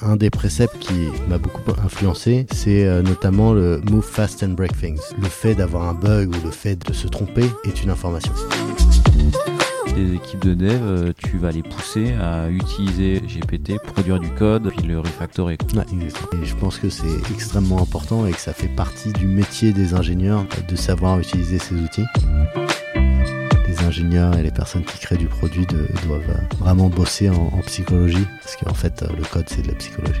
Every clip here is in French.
Un des préceptes qui m'a beaucoup influencé, c'est euh, notamment le move fast and break things. Le fait d'avoir un bug ou le fait de se tromper est une information. Les équipes de dev, euh, tu vas les pousser à utiliser GPT, produire du code, puis le refactorer. Et je pense que c'est extrêmement important et que ça fait partie du métier des ingénieurs de savoir utiliser ces outils. Les ingénieurs et les personnes qui créent du produit doivent vraiment bosser en, en psychologie, parce qu'en fait, euh, le code, c'est de la psychologie.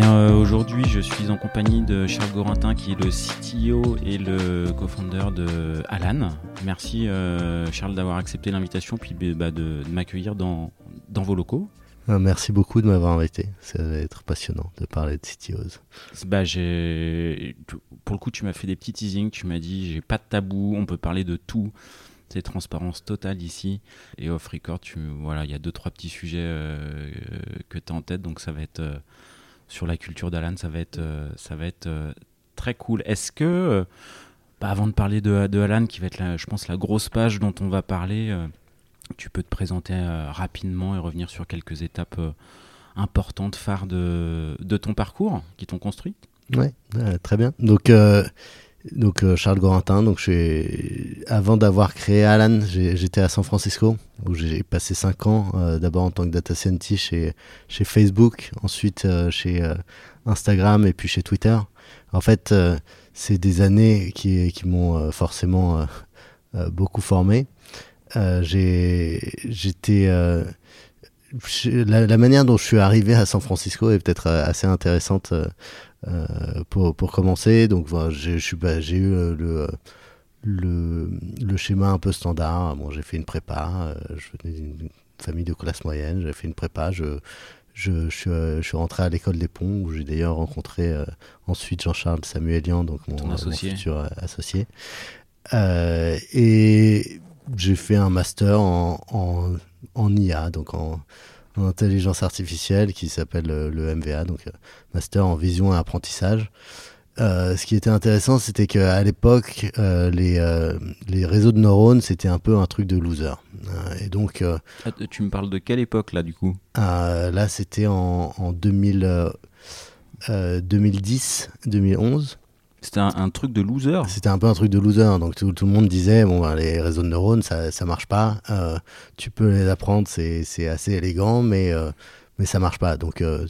Bien, euh, aujourd'hui, je suis en compagnie de Charles Gorintin, qui est le CTO et le co-founder de Alan. Merci, euh, Charles, d'avoir accepté l'invitation puis bah, de, de m'accueillir dans, dans vos locaux. Euh, Merci beaucoup de m'avoir invité. Ça va être passionnant de parler de CTOs. Bah, j'ai... Pour le coup, tu m'as fait des petits teasings. Tu m'as dit, j'ai pas de tabou, on peut parler de tout. C'est transparence totale ici. Et off record, tu... voilà, il y a deux, trois petits sujets euh, que tu as en tête. Donc, ça va être euh, sur la culture d'Alan, ça va être, euh, ça va être euh, très cool. Est-ce que, euh, bah, avant de parler de, Alan, qui va être, la, je pense, la grosse page dont on va parler, tu peux te présenter rapidement et revenir sur quelques étapes importantes, phares de, ton parcours qui t'ont construit? Ouais, très bien. Donc, donc euh, Charles Gorintin. Donc, avant d'avoir créé Alan, j'étais à San Francisco où j'ai passé 5 ans. euh, D'abord en tant que data scientist chez, Facebook, ensuite euh, chez Instagram et puis chez Twitter. En fait, c'est des années qui, m'ont forcément beaucoup formé. J'étais la, manière dont je suis arrivé à San Francisco est peut-être assez intéressante pour, pour commencer. Donc voilà, j'ai eu euh, le, le, le schéma un peu standard. Bon, j'ai fait une prépa, euh, je venais d'une famille de classe moyenne, j'ai fait une prépa, je, je, je, suis, euh, je suis rentré à l'école des ponts où j'ai d'ailleurs rencontré euh, ensuite Jean-Charles Samuelian, donc mon, associé. futur euh, associé. Euh, et j'ai fait un master en, en, en IA, donc en, en intelligence artificielle, qui s'appelle euh, le MVA, donc euh, master en vision et apprentissage. Euh, ce qui était intéressant, c'était qu'à l'époque, euh, les, euh, les réseaux de neurones, c'était un peu un truc de loser. Et donc, Ah, Tu me parles de quelle époque là du coup? Là, c'était en, en 2000, euh, euh, 2010, 2011. C'était un, un truc de loser C'était un peu un truc de loser. Donc tout, tout le monde disait bon, ben, les réseaux de neurones, ça, ça marche pas. Euh, tu peux les apprendre, c'est assez élégant, mais, euh, mais ça marche pas. Donc euh,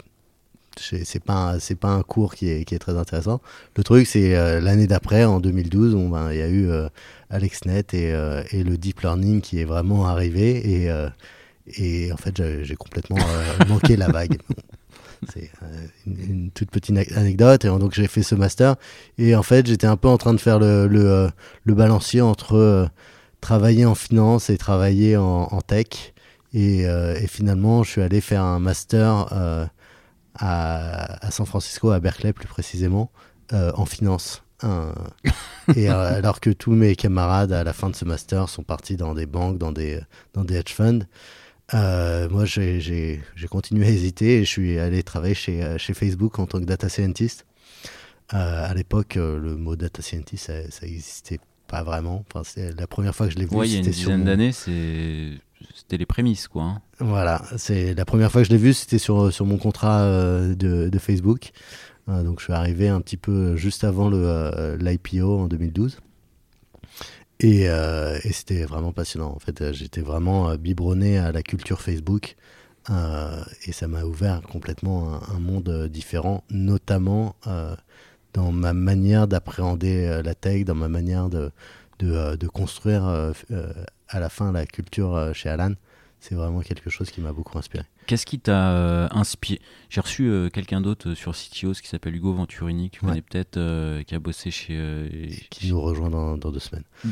c'est pas, pas un cours qui est, qui est très intéressant. Le truc, c'est euh, l'année d'après, en 2012, on, ben, il y a eu euh, AlexNet et, et le deep learning qui est vraiment arrivé. Et, et en fait, j'ai complètement manqué la vague. C'est une, une toute petite anecdote. Et donc, j'ai fait ce master. Et en fait, j'étais un peu en train de faire le, le, euh, le balancier entre euh, travailler en finance et travailler en, en tech. Et, euh, et finalement, je suis allé faire un master à, à San Francisco, à Berkeley plus précisément, en finance. Un- et euh, alors que tous mes camarades à la fin de ce master sont partis dans des banques, dans des, dans des hedge funds, euh, moi j'ai- continué à hésiter et je suis allé travailler chez, euh, chez Facebook en tant que data scientist. Euh, à l'époque, euh, le mot data scientist, ça, ça existait pas vraiment. Enfin, la première fois que je l'ai vu, Ouais, il y a une dizaine d'années, c'était les prémices quoi. hein. Voilà, c'est la première fois que je l'ai vu, c'était sur, sur mon contrat euh, de, de Facebook. Donc je suis arrivé un petit peu juste avant l'IPO en 2012. Et, euh, et c'était vraiment passionnant. En fait, Euh, j'étais vraiment euh, biberonné à la culture Facebook. Euh, et ça m'a ouvert complètement un, monde euh, différent, notamment euh, dans ma manière d'appréhender la tech, dans ma manière de, de, de construire à la fin la culture chez Alan. C'est vraiment quelque chose qui m'a beaucoup inspiré. Qu'est-ce qui t'a euh, inspiré? J'ai reçu euh, quelqu'un d'autre sur Citios qui s'appelle Hugo Venturini, tu connais peut-être, euh, qui a bossé chez. qui nous rejoint dans, deux semaines.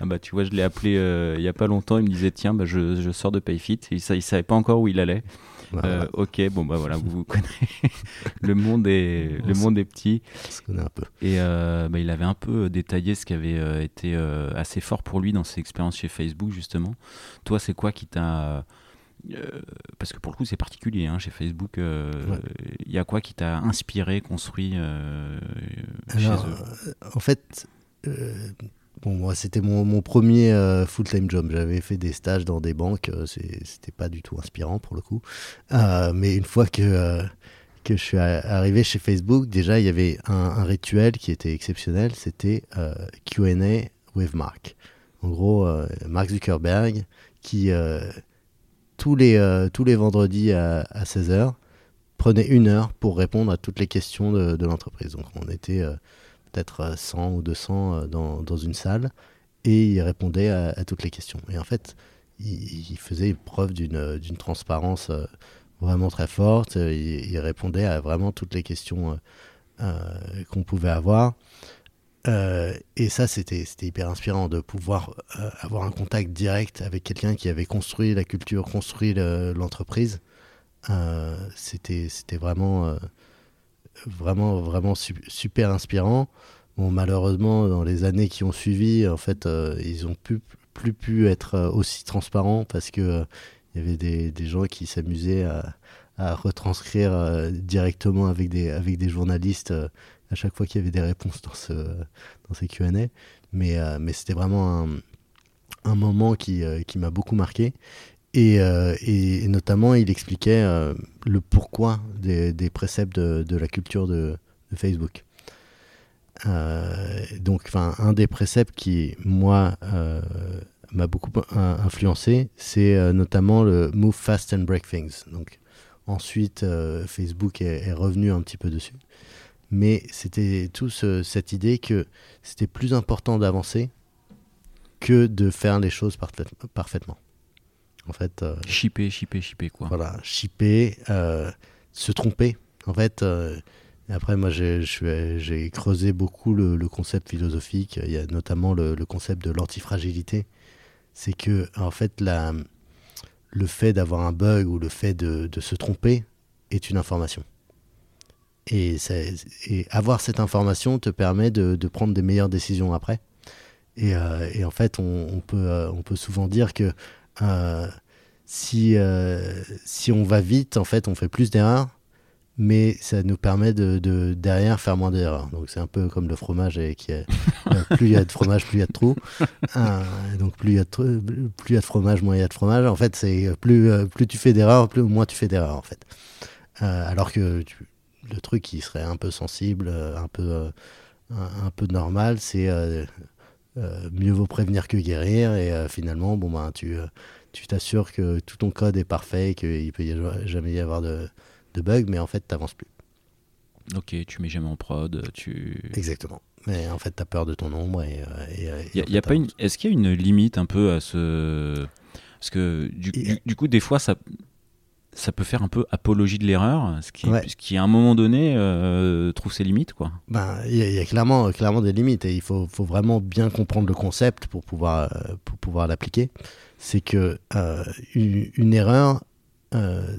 ah bah tu vois, je l'ai appelé il y a pas longtemps, il me disait tiens, bah, je, je sors de Payfit, et il, il savait pas encore où il allait. Euh, ok, bon bah voilà, vous vous connaissez. le monde est le monde est petit. On se connaît un peu. Et euh, bah, il avait un peu détaillé ce qui avait euh, été assez fort pour lui dans ses expériences chez Facebook justement. Toi, c'est quoi qui t'a parce que pour le coup c'est particulier hein, chez Facebook. Il y a quoi qui t'a inspiré, construit chez eux? En fait, Bon, moi, c'était mon, mon, premier euh, full-time job. J'avais fait des stages dans des banques. Euh, c'était pas du tout inspirant pour le coup. Euh, mais une fois que, que je suis arrivé chez Facebook, déjà, il y avait un, un rituel qui était exceptionnel. C'était QA with Mark. En gros, Mark Zuckerberg qui, tous, les, tous les vendredis à, à 16h, prenait une heure pour répondre à toutes les questions de, de l'entreprise. Donc, on était peut-être 100 euh, ou 200 euh, dans, dans, une salle, et il répondait à, toutes les questions. Et en fait, il, faisait preuve d'une transparence euh, vraiment très forte, il, répondait à vraiment toutes les questions qu'on pouvait avoir. et ça, c'était hyper inspirant de pouvoir avoir un contact direct avec quelqu'un qui avait construit la culture, construit l'entreprise. c'était vraiment vraiment, vraiment super inspirant. Bon, malheureusement, dans les années qui ont suivi, en fait, euh, ils ont pu, plus pu être euh, aussi transparents parce que euh, il y avait des, des gens qui s'amusaient à, à, retranscrire directement avec des, avec des journalistes à chaque fois qu'il y avait des réponses dans, ce, dans ces Q&A. Mais, mais c'était vraiment un, un, moment qui, qui m'a beaucoup marqué. Euh, et, notamment, il expliquait euh, le pourquoi des, préceptes de, la culture de, Facebook. Euh, donc, un des préceptes qui, moi, m'a beaucoup influencé, c'est notamment le Move Fast and Break Things. Donc, ensuite, Facebook est, revenu un petit peu dessus. Mais c'était tout cette idée que c'était plus important d'avancer que de faire les choses parfaitement en fait. Euh, shipper, shipper, shipper, quoi. Voilà, shipper, euh, se tromper. En fait, euh, après, moi, j'ai creusé beaucoup le, concept philosophique. Il y a notamment le, concept de l'antifragilité. C'est que, en fait, la, le fait d'avoir un bug ou le fait de, de, se tromper est une information. Et, et, avoir cette information te permet de, de, prendre des meilleures décisions après. Et, et en fait, on, on, peut, on peut souvent dire que si, euh, si on va vite, en fait, on fait plus d'erreurs, mais ça nous permet de, de derrière faire moins d'erreurs. Donc c'est un peu comme le fromage et qui est, euh, plus il y a de fromage, plus il y a de trous. donc plus il y a de, plus il y a de fromage, moins il y a de fromage. En fait, c'est plus plus tu fais d'erreurs, plus moins tu fais d'erreurs en fait. alors que le truc qui serait un peu sensible, un peu un, peu normal, c'est euh, mieux vaut prévenir que guérir. Et euh, finalement, bon, ben, tu euh, tu t'assures que tout ton code est parfait, qu'il peut y jamais y avoir de, de bugs, mais en fait, tu n'avances plus. Ok, tu mets jamais en prod, tu... Exactement. Mais en fait, tu as peur de ton nombre. Et, y a, pas une... Est-ce qu'il y a une limite un peu à ce... Parce que du, du coup, des fois, ça, ça peut faire un peu apologie de l'erreur, ce qui, qui à un moment donné euh, trouve ses limites. quoi. Ben, il y, a clairement, clairement des limites et il faut, faut vraiment bien comprendre le concept pour pouvoir, euh, pour pouvoir l'appliquer. C'est que euh, une, erreur,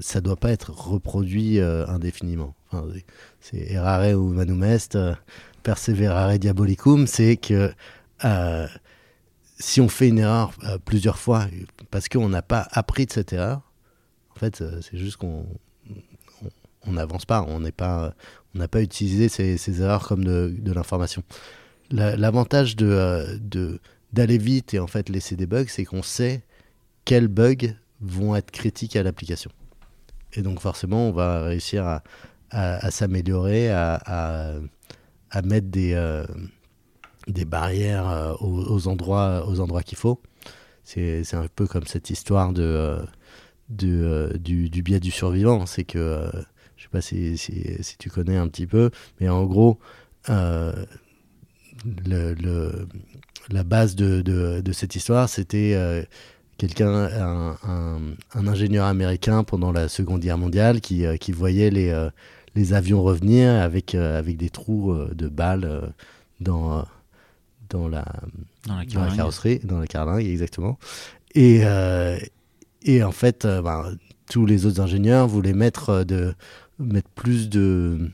ça doit pas être reproduit indéfiniment. Enfin, c'est errare ou manum est, perseverare diabolicum, c'est que si on fait une erreur plusieurs fois parce qu'on n'a pas appris de cette erreur, fait, euh, c'est juste qu'on n'avance pas, on n'est pas, on n'a pas utilisé ces, erreurs comme de, l'information. L'avantage euh, de, d'aller vite et en fait laisser des bugs, c'est qu'on sait quels bugs vont être critiques à l'application. Et donc forcément, on va réussir à, s'améliorer, à, mettre des, euh, des barrières aux, endroits, aux endroits qu'il faut. C'est un peu comme cette histoire de, de, euh, du, du, biais du survivant. C'est que, euh, je sais pas si, si, tu connais un petit peu, mais en gros, euh, le, le, la base de, de, de, cette histoire, c'était quelqu'un, un, un, un, ingénieur américain pendant la Seconde Guerre mondiale qui, qui voyait les, les avions revenir avec, avec des trous de balles dans, dans, la, dans, la dans la carrosserie, dans la carlingue, exactement. Et, et en fait, ben, tous les autres ingénieurs voulaient mettre, de, mettre plus de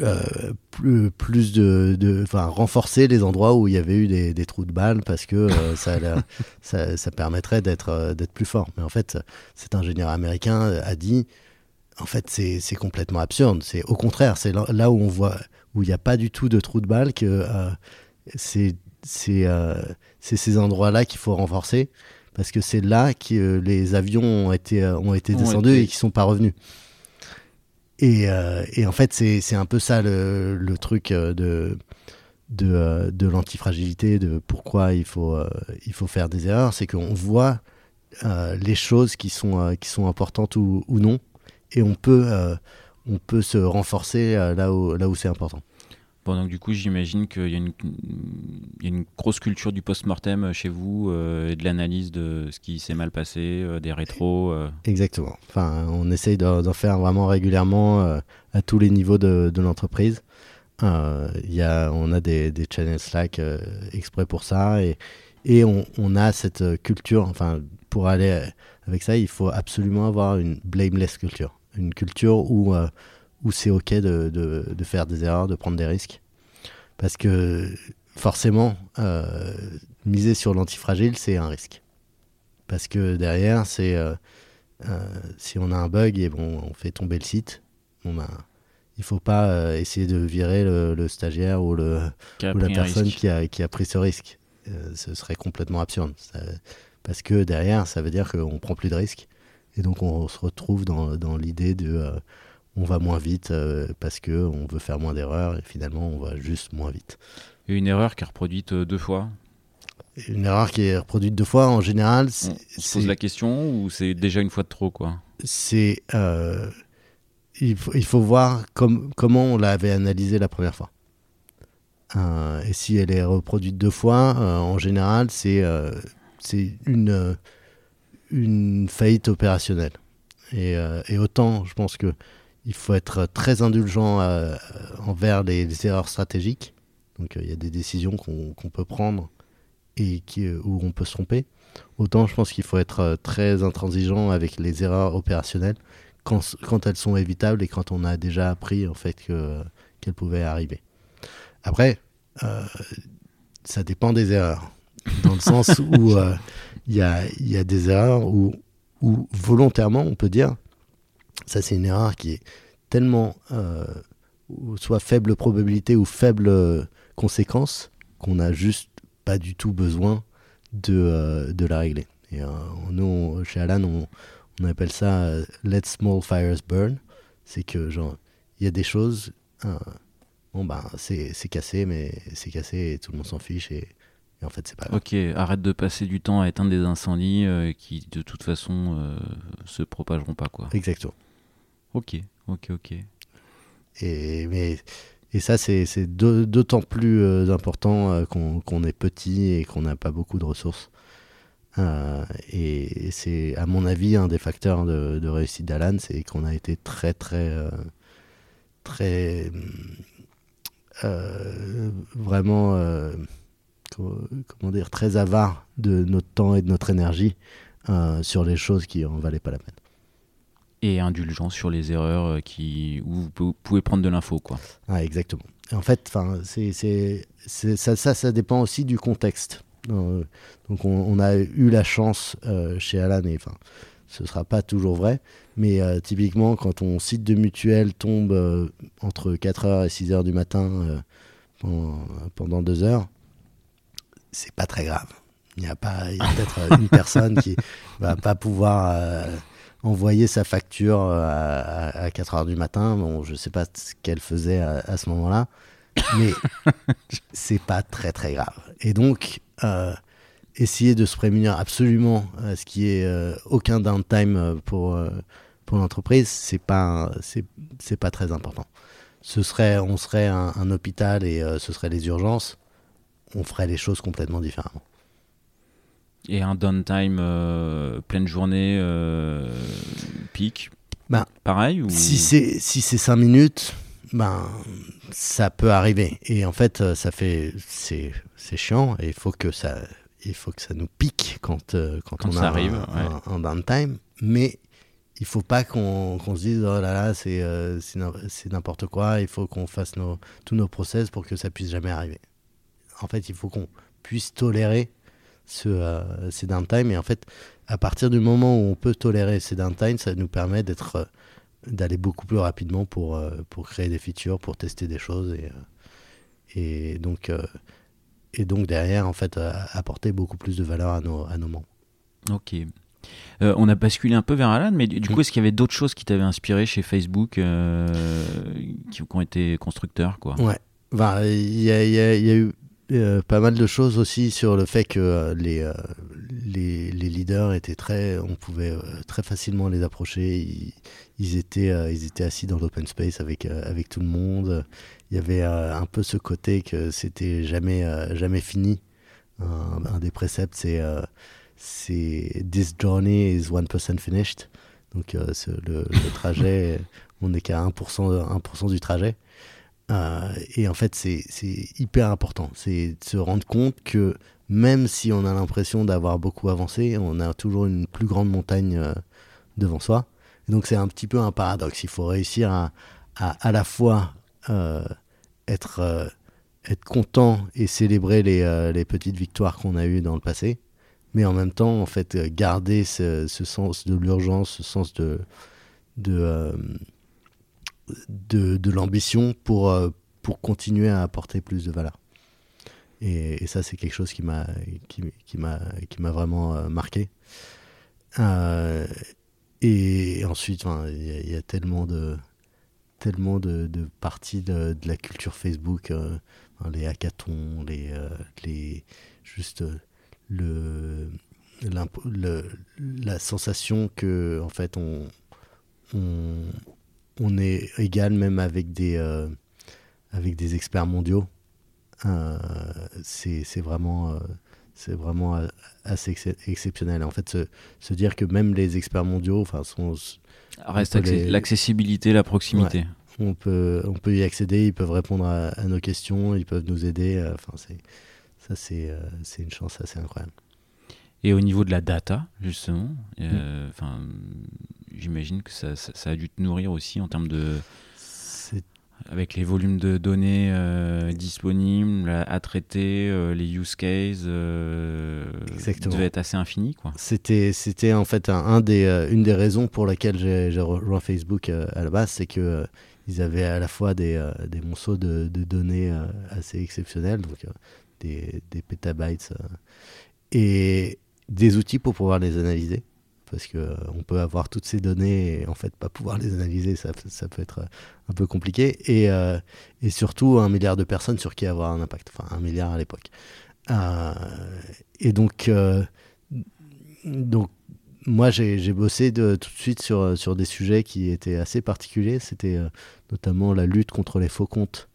euh, plus, plus de, de renforcer les endroits où il y avait eu des, des trous de balles parce que euh, ça, ça, ça, permettrait d'être euh, d'être plus fort. Mais en fait, cet ingénieur américain a dit, en fait, c'est complètement absurde. C'est au contraire, c'est là, où on voit où il n'y a pas du tout de trous de balles que c'est c'est ces endroits-là qu'il faut renforcer parce que c'est là que les avions ont été ont été descendus et qui sont pas revenus. Et, euh, et, en fait, c'est un peu ça le, le truc euh, de, de, euh, de l'antifragilité, de pourquoi il faut, il faut faire des erreurs, c'est qu'on voit les choses qui sont, qui sont importantes ou, ou non, et on peut, on peut se renforcer là où, là où c'est important. Bon, donc du coup, j'imagine qu'il y, y, a une grosse culture du post-mortem euh, chez vous euh, et de l'analyse de ce qui s'est mal passé, euh, des rétros. Exactement. Enfin, on essaye d'en faire vraiment régulièrement à tous les niveaux de, de l'entreprise. Y a, on a des, channels Slack exprès pour ça et, et on, on, a cette culture. Enfin, pour aller avec ça, il faut absolument avoir une blameless culture. Une culture où où c'est ok de, de, faire des erreurs, de prendre des risques. Parce que forcément, euh, miser sur l'antifragile, c'est un risque. Parce que derrière, c'est euh, euh, si on a un bug et bon, on fait tomber le site, bon ben, il faut pas essayer de virer le, le stagiaire ou, le, ou la personne qui a, qui a, pris ce risque. Ce serait complètement absurde. Ça, parce que derrière, ça veut dire qu'on prend plus de risques. Et donc on se retrouve dans, dans l'idée de on va moins vite parce que on veut faire moins d'erreurs et finalement on va juste moins vite. Et une erreur qui est reproduite euh, deux fois Une erreur qui est reproduite deux fois en général. On, se pose la question ou c'est déjà une fois de trop quoi C'est euh, il, faut, il faut voir comme, comment on l'avait analysé la première fois. Euh, et si elle est reproduite deux fois, euh, en général, c'est une, une faillite opérationnelle. Et, et, autant, je pense que il faut être très indulgent envers les, les, erreurs stratégiques. Donc il euh, y a des décisions qu'on qu peut prendre et qui, euh, où on peut se tromper. Autant je pense qu'il faut être très intransigeant avec les erreurs opérationnelles quand, quand, elles sont évitables et quand on a déjà appris en fait qu'elles qu pouvaient arriver. Après, euh, ça dépend des erreurs. Dans le sens où il y, a, y a des erreurs où, où volontairement on peut dire ça, c'est une erreur qui est tellement euh, soit faible probabilité ou faible euh, conséquence qu'on n'a juste pas du tout besoin de, euh, de la régler. Et euh, nous, chez Alan, on, on appelle ça euh, Let Small Fires Burn. C'est que, genre, il y a des choses, euh, bon, ben, c'est cassé, mais c'est cassé et tout le monde s'en fiche. Et, et, en fait, c'est pas grave. Ok, arrête de passer du temps à éteindre des incendies qui, de toute façon, se propageront pas, quoi. Exactement. Ok, ok, ok. Et, mais, et ça, c'est d'autant plus euh, important euh, qu'on qu est petit et qu'on n'a pas beaucoup de ressources. Euh, et c'est, à mon avis, un des facteurs de, réussite d'Alan, c'est qu'on a été très, très, très, vraiment, euh, comment dire, très avare de notre temps et de notre énergie sur les choses qui en valaient pas la peine et indulgent sur les erreurs euh, qui, où vous pouvez prendre de l'info. quoi. Ah, exactement. En fait, c'est, c'est, ça, ça, ça dépend aussi du contexte. Euh, donc on, on, a eu la chance euh, chez Alan, et enfin, ce ne sera pas toujours vrai, mais euh, typiquement quand ton site de mutuelle tombe entre 4h et 6h du matin pendant, pendant 2 heures, c'est pas très grave. Il y a, pas, y a peut-être une personne qui va pas pouvoir envoyer sa facture euh, à, à 4 heures du matin. Bon, je sais pas ce qu'elle faisait à, à ce moment-là, mais c'est pas très très grave. Et donc, euh, essayer de se prémunir absolument à ce qui est euh, aucun downtime pour, euh, pour l'entreprise, c'est pas, c'est pas très important. Ce serait, on serait un, un hôpital et ce serait les urgences, on ferait les choses complètement différemment. Et un downtime pleine journée, pic Ben, Pareil ou... Si c'est si c'est 5 minutes, ben ça peut arriver. Et en fait, ça fait c'est chiant et il faut que ça il faut que ça nous pique quand quand, Quand on ça a arrive, un, ouais. un- un downtime. Mais il faut pas qu'on qu'on se dise oh là là c'est euh, n'importe quoi. Il faut qu'on fasse nos, tous nos process pour que ça puisse jamais arriver. En fait, il faut qu'on puisse tolérer ce, euh, ces downtime. Et en fait, à partir du moment où on peut tolérer ces downtime, ça nous permet d'être euh, d'aller beaucoup plus rapidement pour, euh, pour créer des features, pour tester des choses et, euh, et donc et donc derrière en fait apporter beaucoup plus de valeur à nos, à nos membres. Ok. Euh, on a basculé un peu vers Alan, mais du, du Mm. coup, est-ce qu'il y avait d'autres choses qui t'avaient inspiré chez Facebook euh, qui, qui ont été constructeurs quoi? Ouais. Enfin, y y il y a eu euh, pas mal de choses aussi sur le fait que euh, les, euh, les, les leaders étaient très, on pouvait très facilement les approcher. Ils, ils étaient, ils étaient assis dans l'open space avec, avec tout le monde. Il y avait un peu ce côté que c'était jamais, jamais fini. Un, un des préceptes, c'est c'est This journey is 1% finished. Donc le, le trajet, on n'est qu'à 1%, 1 du trajet. Euh, et en fait, c'est hyper important. C'est de se rendre compte que même si on a l'impression d'avoir beaucoup avancé, on a toujours une plus grande montagne euh, devant soi. Donc c'est un petit peu un paradoxe. Il faut réussir à à, à la fois euh, être, être content et célébrer les, les petites victoires qu'on a eues dans le passé, mais en même temps, en fait, garder ce, ce sens de l'urgence, ce sens de, de, de, de l'ambition pour, euh, pour continuer à apporter plus de valeur. Et, ça, c'est quelque chose qui m'a qui, qui vraiment euh, marqué. Euh, et ensuite, il y, a- tellement de tellement de, de parties de, de la culture Facebook, les hackathons, les les juste le, la sensation que en fait on, on est égal même avec des euh, avec des experts mondiaux. Euh, c'est vraiment euh, c'est vraiment assez ex- exceptionnel. En fait, se, se dire que même les experts mondiaux, sont, Reste accé- les- l'accessibilité, la proximité. on peut on peut y accéder, ils peuvent répondre à, à nos questions, ils peuvent nous aider. Enfin, c'est ça, c'est euh, une chance assez incroyable. Et au niveau de la data, justement, Mm. euh, enfin, j'imagine que ça, ça- ça a dû te nourrir aussi en termes de. Avec les volumes de données euh, disponibles, à traiter, euh, les use cases, euh, Exactement. devait être assez infini. C'était, c'était en fait un, un des, euh, une des raisons pour lesquelles j'ai, rejoint Facebook euh, à la base, c'est que euh, ils avaient à la fois des, euh, des monceaux de, de données euh, assez exceptionnels, donc euh, des, des pétabytes, euh, et des outils pour pouvoir les analyser. Parce que euh, on peut avoir toutes ces données et en fait pas pouvoir les analyser, ça, ça peut être euh, un peu compliqué. Et, euh, et surtout un milliard de personnes sur qui avoir un impact, enfin un milliard à l'époque. Et donc, donc moi, j'ai bossé de, tout de suite sur, sur des sujets qui étaient assez particuliers. C'était notamment la lutte contre les faux comptes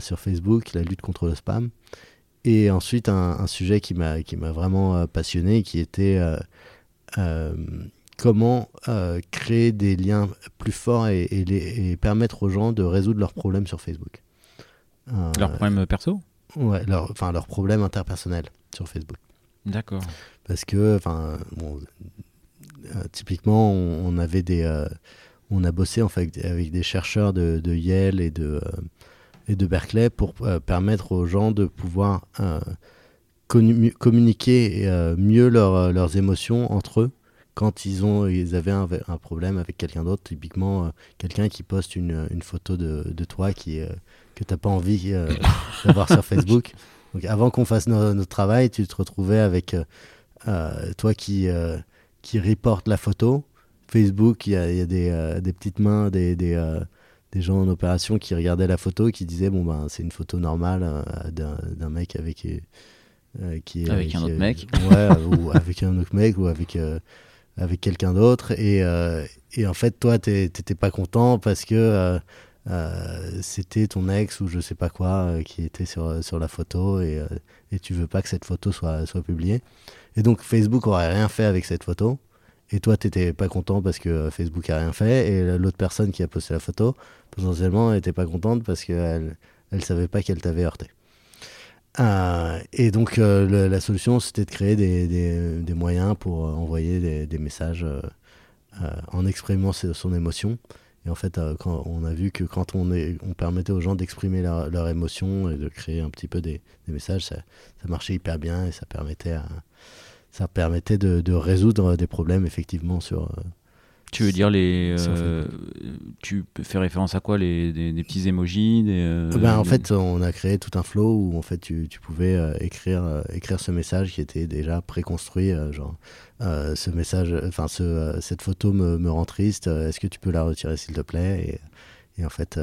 sur Facebook, la lutte contre le spam. Et ensuite, un, sujet qui m'a vraiment passionné, qui était comment euh, créer des liens plus forts et, et les- et permettre aux gens de résoudre leurs problèmes sur Facebook. Euh, Leur problème perso? Ouais, leur, enfin, leurs problèmes interpersonnels sur Facebook D'accord. parce que enfin bon, euh, typiquement on, on avait des euh, on a bossé en fait avec des chercheurs de, de Yale et de euh, et de Berkeley pour euh, permettre aux gens de pouvoir euh, communiquer euh, mieux leur- leurs émotions entre eux. Quand ils ont ils avaient un, un problème avec quelqu'un d'autre typiquement euh, quelqu'un qui poste une, une photo de, de toi qui euh, que t'as pas envie euh, d'avoir sur Facebook. Donc avant qu'on fasse no- notre travail tu te retrouvais avec euh, euh, toi qui euh, qui reporte la photo. Facebook il y a, il y a des, euh, des petites mains des, des, euh, des gens en opération qui regardaient la photo et qui disaient bon ben c'est une photo normale euh, d'un mec avec euh, qui est Avec un qui autre mec. ouais ou avec un autre mec ou avec euh, avec quelqu'un d'autre et, euh, et en fait toi t'étais pas content parce que euh, c'était ton ex ou je sais pas quoi qui était sur, sur la photo et, et tu veux pas que cette photo soit, soit publiée. Et donc Facebook aurait rien fait avec cette photo. Et toi, tu n'étais pas content parce que Facebook a rien fait. Et l'autre personne qui a posté la photo, potentiellement, n'était pas contente parce qu'elle ne savait pas qu'elle t'avait heurté. Euh, et donc, euh, la solution, c'était de créer des, moyens pour euh, envoyer des, messages en exprimant son émotion. Et en fait, quand on a vu que quand on, permettait aux gens d'exprimer leur, leur, émotion et de créer un petit peu des, messages, ça, marchait hyper bien et ça permettait ça permettait de, résoudre des problèmes effectivement sur. Euh, tu veux dire les. Euh, tu fais référence à quoi les, des, petits emojis des, euh, ben, En fait, on a créé tout un flow où en fait tu, tu pouvais écrire, écrire ce message qui était déjà préconstruit. genre, ce message, enfin, ce, cette photo me, me rend triste. Est-ce que tu peux la retirer s'il te plaît? Et, et, en fait,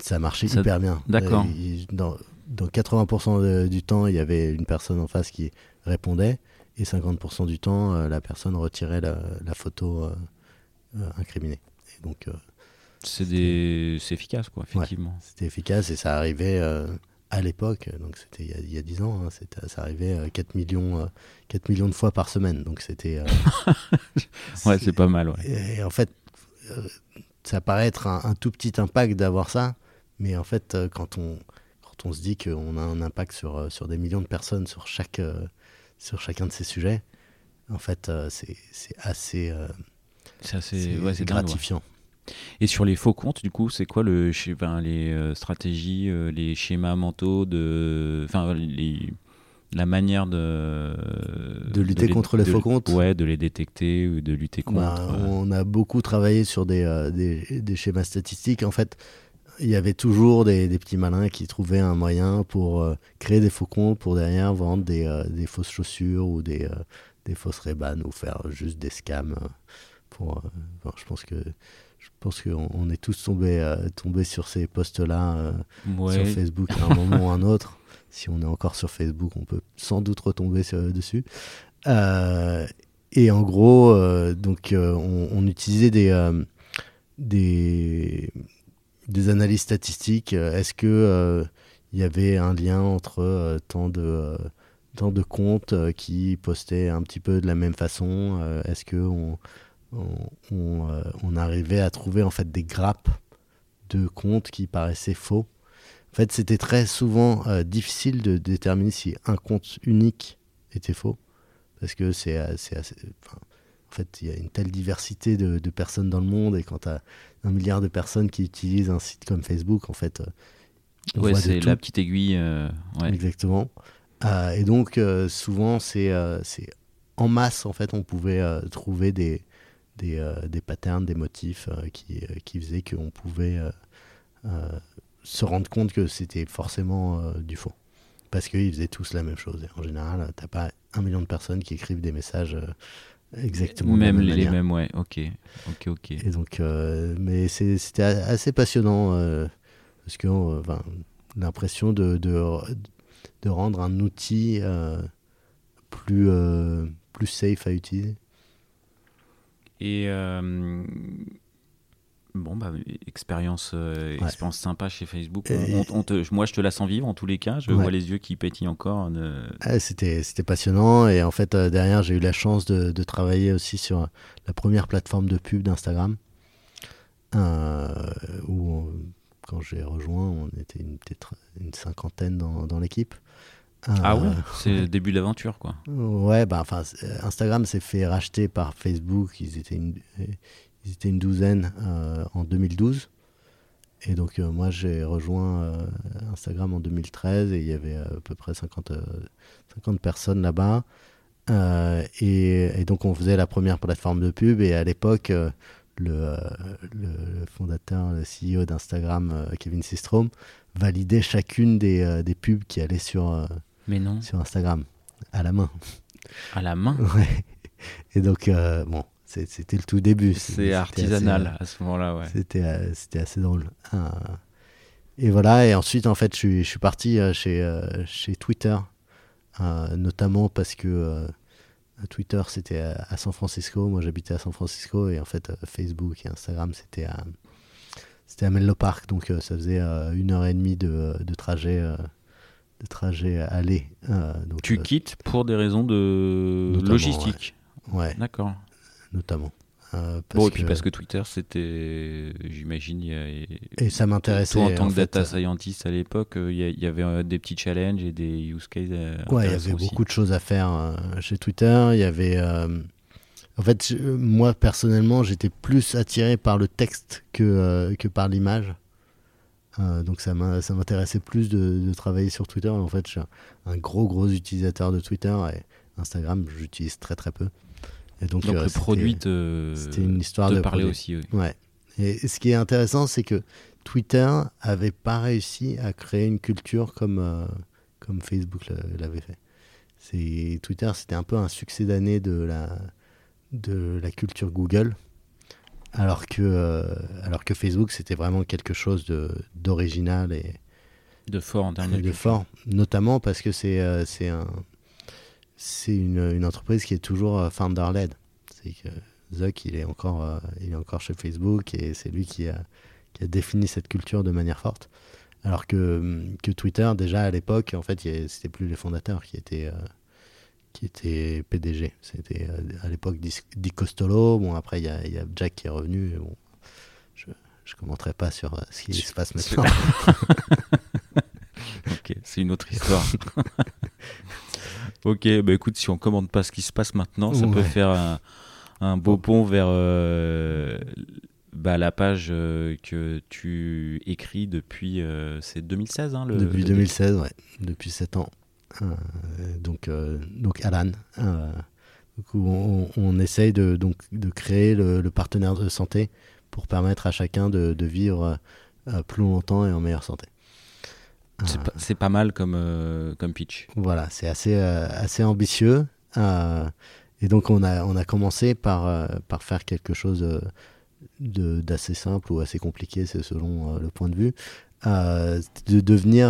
ça marchait hyper bien. D'accord. Dans, dans 80% du temps, il y avait une personne en face qui répondait et 50% du temps, euh, la personne retirait la, photo euh, euh, incriminée. Et donc, c'est des... efficace, quoi, effectivement. c'était efficace et ça arrivait à l'époque, donc c'était il, y a 10 ans, hein, ça arrivait 4 millions, 4 millions de fois par semaine. Donc c'était. ouais, c'est pas mal. Ouais. Et, en fait, ça paraît être un, tout petit impact d'avoir ça, mais en fait, quand on, quand on se dit qu'on a un impact sur, sur des millions de personnes sur chaque, sur chacun de ces sujets, en fait, euh, c'est assez, euh, assez, gratifiant. Et sur les faux comptes, du coup, c'est quoi le, les euh, stratégies, les schémas mentaux de, enfin, les, la manière de de lutter contre les faux comptes? ouais de les détecter ou de lutter bah, contre on a beaucoup travaillé sur des, des, des, schémas statistiques. En fait il y avait toujours des, petits malins qui trouvaient un moyen pour euh, créer des faux comptes pour derrière vendre des, euh, des fausses chaussures ou des, euh, des fausses Ray-Ban ou faire juste des scams. Pour, je pense que je pense qu'on est tous tombés, tombés sur ces posts-là sur Facebook à un moment ou un autre. Si on est encore sur Facebook, on peut sans doute retomber dessus. et en gros, donc, on, on, utilisait des, des des analyses statistiques. Euh, est-ce que euh, il y avait un lien entre euh, tant de tant de comptes qui postaient un petit peu de la même façon Est-ce que on, arrivait à trouver en fait des grappes de comptes qui paraissaient faux? En fait, c'était très souvent difficile de déterminer si un compte unique était faux parce que c'est assez, en fait, il y a une telle diversité de, personnes dans le monde, et quand tu as un milliard de personnes qui utilisent un site comme Facebook, en fait. Euh, ouais, c'est la petite aiguille. Euh, Exactement. Euh, et donc, souvent, c'est en masse, en fait, on pouvait trouver des, des, des, patterns, des motifs qui, qui faisaient qu'on pouvait se rendre compte que c'était forcément du faux. Parce qu'ils faisaient tous la même chose. Et en général, tu n'as pas un million de personnes qui écrivent des messages Exactement. Même les, mêmes, ouais. Ok, ok, ok. Et donc, euh, mais c'était assez passionnant euh, parce que euh, l'impression de, de, de, rendre un outil plus plus safe à utiliser. Et Bon, bah, expérience, euh, expérience sympa chez Facebook. moi, je te la sens vivre en tous les cas. Je vois les yeux qui pétillent encore. C'était passionnant. Et en fait, euh, derrière, j'ai eu la chance de, de, travailler aussi sur la première plateforme de pub d'Instagram. Euh, où, quand j'ai rejoint, on était peut-être une cinquantaine dans, dans l'équipe. ah ouais C'est le début de l'aventure, quoi. Ouais, bah, Instagram s'est fait racheter par Facebook. Ils étaient une ils étaient une douzaine euh, en 2012. Et donc euh, moi j'ai rejoint euh, Instagram en 2013 et il y avait à peu près 50, 50 personnes là-bas. Et, donc on faisait la première plateforme de pub et à l'époque le, le, fondateur, le CEO d'Instagram, Kevin Systrom, validait chacune des, des, pubs qui allaient sur, Mais non. sur Instagram à la main. À la main Ouais. Et donc, bon, c'était le tout début. C'est artisanal à ce moment-là, ouais. C'était euh, c'était assez drôle. Ah. Et voilà, et ensuite, en fait, je suis, je suis parti euh, chez, euh, chez Twitter, notamment parce que Twitter, c'était à, San Francisco. Moi, j'habitais à San Francisco, et en fait, Facebook et Instagram, c'était à, c'était à Menlo Park, donc ça faisait une heure et demie de, de trajet de trajet aller. donc, tu quittes pour des raisons de logistique. Ouais. D'accord. Notamment. Euh, bon, et puis parce que Twitter, c'était, j'imagine, et ça m'intéressait. en tant que data euh, scientist à l'époque, il y, avait euh, des petits challenges et des use cases. ouais, il y avait beaucoup de choses à faire chez Twitter. Il y avait, en fait, moi personnellement, j'étais plus attiré par le texte que que par l'image. donc ça m'intéressait plus de, travailler sur Twitter. En fait, je suis un gros gros utilisateur de Twitter et Instagram, j'utilise très très peu. Et donc, donc euh, le produit C'était une histoire de parler aussi. Ouais. Et ce qui est intéressant, c'est que Twitter avait pas réussi à créer une culture comme, euh, comme Facebook l'avait fait. C'est Twitter, c'était un peu un succès d'année de la, de la culture Google, alors que, euh, alors que Facebook, c'était vraiment quelque chose d'original et de fort en termes de, fort, notamment parce que c'est c'est un c'est une, une, entreprise qui est toujours euh, founder-led. C'est que Zuck, il est, encore, euh, il est encore chez Facebook et c'est lui qui a, qui a défini cette culture de manière forte. Alors que, que Twitter, déjà à l'époque, en fait, c'était plus les fondateurs qui étaient, euh, qui étaient PDG. C'était à l'époque Di Costolo. Bon, après, il y a, y a, Jack qui est revenu. Bon, je ne commenterai pas sur ce qui se passe maintenant. ok, c'est une autre histoire. Ok, bah écoute, si on commande pas ce qui se passe maintenant, ça peut faire un, beau pont vers euh, bah, la page euh, que tu écris depuis euh, c'est 2016 hein, le, Depuis 2016, ouais, depuis 7 ans. donc, donc Alan. on, on, essaye de, donc, de créer le, partenaire de santé pour permettre à chacun de, de vivre plus longtemps et en meilleure santé. C'est pas, mal comme, euh, comme pitch. Voilà, c'est assez, euh, assez ambitieux. Euh, et donc, on a, on a commencé par, par faire quelque chose d'assez simple ou assez compliqué, c'est selon le point de vue, de devenir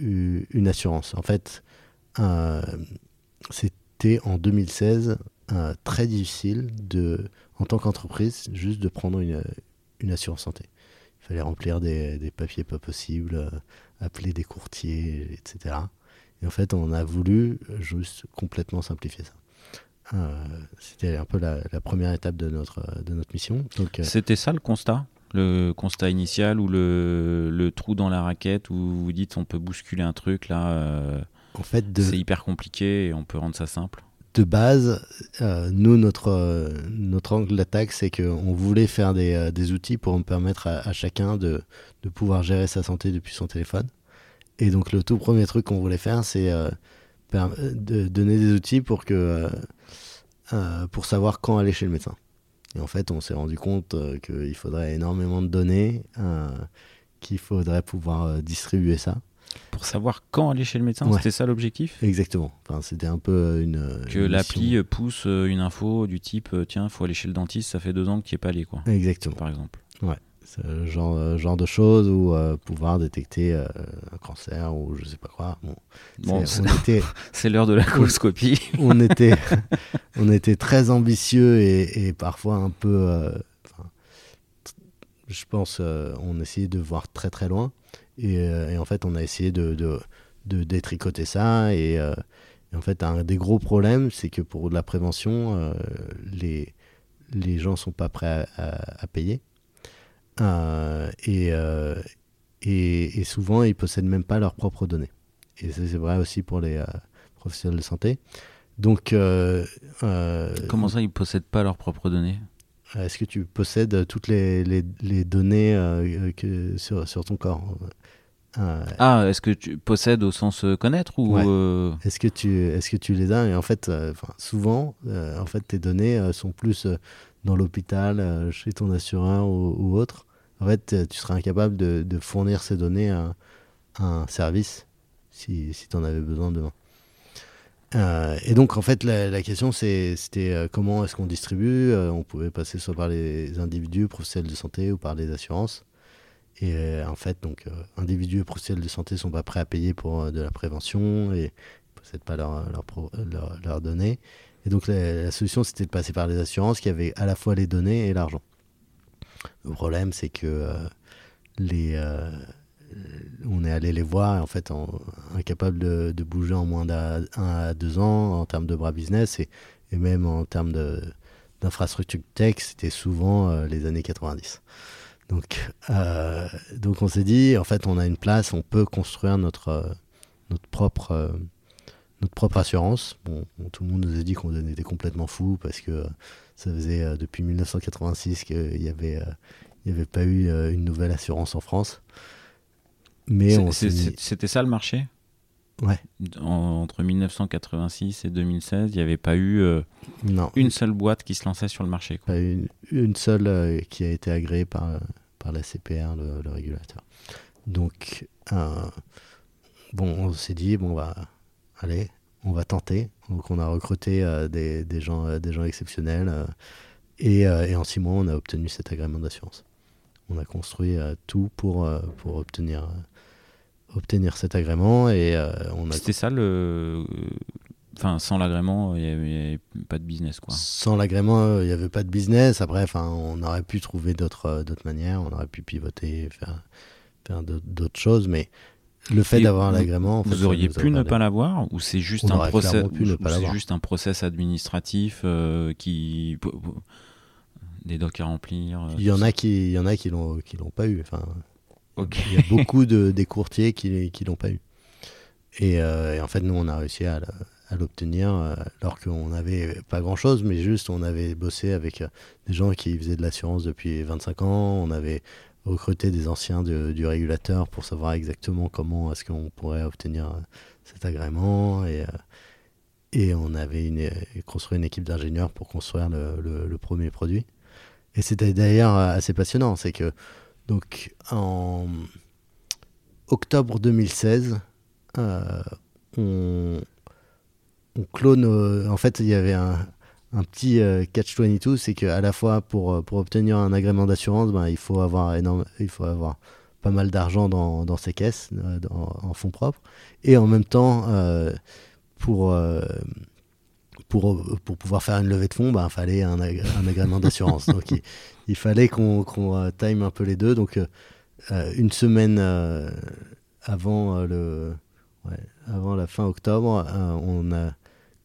une assurance. En fait, c'était en 2016 très difficile de, en tant qu'entreprise, juste de prendre une, une assurance santé. Il fallait remplir des, des papiers pas possibles appeler des courtiers, etc. Et en fait, on a voulu juste complètement simplifier ça. Euh, c'était un peu la, première étape de notre, de notre mission. Euh, C'était ça le constat? Le constat initial ou le, le, trou dans la raquette où vous dites on peut bousculer un truc là euh, en fait, c'est hyper compliqué et on peut rendre ça simple? De base, nous, notre, notre angle d'attaque, c'est qu'on voulait faire des, des, outils pour permettre à, chacun de, de pouvoir gérer sa santé depuis son téléphone. Et donc le tout premier truc qu'on voulait faire, c'est euh, de donner des outils pour que euh, euh, pour savoir quand aller chez le médecin. Et en fait, on s'est rendu compte qu'il faudrait énormément de données, qu'il faudrait pouvoir distribuer ça. Pour savoir quand aller chez le médecin, c'était ça l'objectif? Exactement. Enfin, c'était un peu une. Que l'appli pousse une info du type tiens, faut aller chez le dentiste, ça fait deux ans que tu n'y es pas allé, quoi. Exactement. Par exemple. Ouais ce genre, euh, genre de choses ou euh, pouvoir détecter euh, un cancer ou je sais pas quoi. Bon, c'est l'heure de la coloscopie. on, était, on était très ambitieux et, et parfois un peu. je pense on essayait de voir très très loin et, et en fait on a essayé de, de, de détricoter ça et, en fait un des gros problèmes c'est que pour de la prévention les, les gens sont pas prêts à, à payer euh, euh, et, et, souvent, ils possèdent même pas leurs propres données. Et c'est vrai aussi pour les euh, professionnels de santé. Donc, comment ça, ils possèdent pas leurs propres données? Est-ce que tu possèdes toutes les, les, les données que, sur, sur, ton corps? Ah, est-ce que tu possèdes au sens connaître ou Est-ce que tu est-ce que tu les as? Et en fait, souvent, en fait, tes données sont plus dans l'hôpital, chez ton assureur ou, ou autre en fait, euh, tu serais incapable de, de fournir ces données à, un service si, si tu en avais besoin demain. Euh, et donc, en fait, la, question, c'était euh, comment est-ce qu'on distribue? On pouvait passer soit par les individus, professionnels de santé, ou par les assurances. Et en fait, donc, individus et professionnels de santé ne sont pas prêts à payer pour de la prévention et ne possèdent pas leurs leur, leur, données. Et donc, la, solution, c'était de passer par les assurances qui avaient à la fois les données et l'argent. Le problème, c'est que les, on est allé les voir, en fait, incapables de, bouger en moins d'un à deux ans en termes de bras business et, et même en termes d'infrastructure tech, c'était souvent les années 90. Donc, euh, donc on s'est dit, en fait, on a une place, on peut construire notre, notre, propre, notre propre assurance. Bon, tout le monde nous a dit qu'on était complètement fou parce que ça faisait euh, depuis 1986 qu'il n'y avait, il y avait pas eu euh, une nouvelle assurance en France. Mais c'était ça le marché? Ouais. entre 1986 et 2016, il n'y avait pas eu non. une seule boîte qui se lançait sur le marché. Quoi. Une, une, seule qui a été agréée par, par la CPR, le, régulateur. Donc, bon, on s'est dit, bon, va, allez, on va tenter. Donc, on a recruté euh, des, des, gens, euh, des gens exceptionnels. Euh, et, et, en six mois, on a obtenu cet agrément d'assurance. On a construit tout pour, pour obtenir, obtenir cet agrément. Et, on a... C'était ça le. Enfin, sans l'agrément, il n'y avait pas de business, quoi. Sans l'agrément, il n'y avait pas de business. Après, enfin, on aurait pu trouver d'autres, d'autres manières. On aurait pu pivoter, faire, faire d'autres choses. Mais le fait d'avoir l'agrément. Vous auriez pu ne pas l'avoir ou c'est juste, un process, juste un process administratif euh, qui. Des docs à remplir euh, Il y en a qui, il y en a qui l'ont, qui l'ont pas eu. Enfin, Il y a beaucoup de, des courtiers qui, qui l'ont pas eu. Et, euh, et, en fait, nous, on a réussi à, à l'obtenir alors qu'on n'avait pas grand chose, mais juste on avait bossé avec des gens qui faisaient de l'assurance depuis 25 ans, on avait recruter des anciens du régulateur pour savoir exactement comment est-ce qu'on pourrait obtenir euh, cet agrément et, euh, et on avait une, construit une équipe d'ingénieurs pour construire le, premier produit. Et c'était d'ailleurs assez passionnant, c'est que donc en octobre 2016, euh, on, on clone, en fait il y avait un, un petit euh, catch-22, c'est qu'à la fois pour, euh, pour obtenir un agrément d'assurance, ben, il, faut avoir énorme, il faut avoir pas mal d'argent dans, dans, ses caisses, euh, en fonds propres, et en même temps, pour, pour, pour pouvoir faire une levée de fonds, ben, il fallait un, agrément d'assurance. Donc il, fallait qu'on time un peu les deux. Donc une semaine avant, le, avant la fin octobre, on a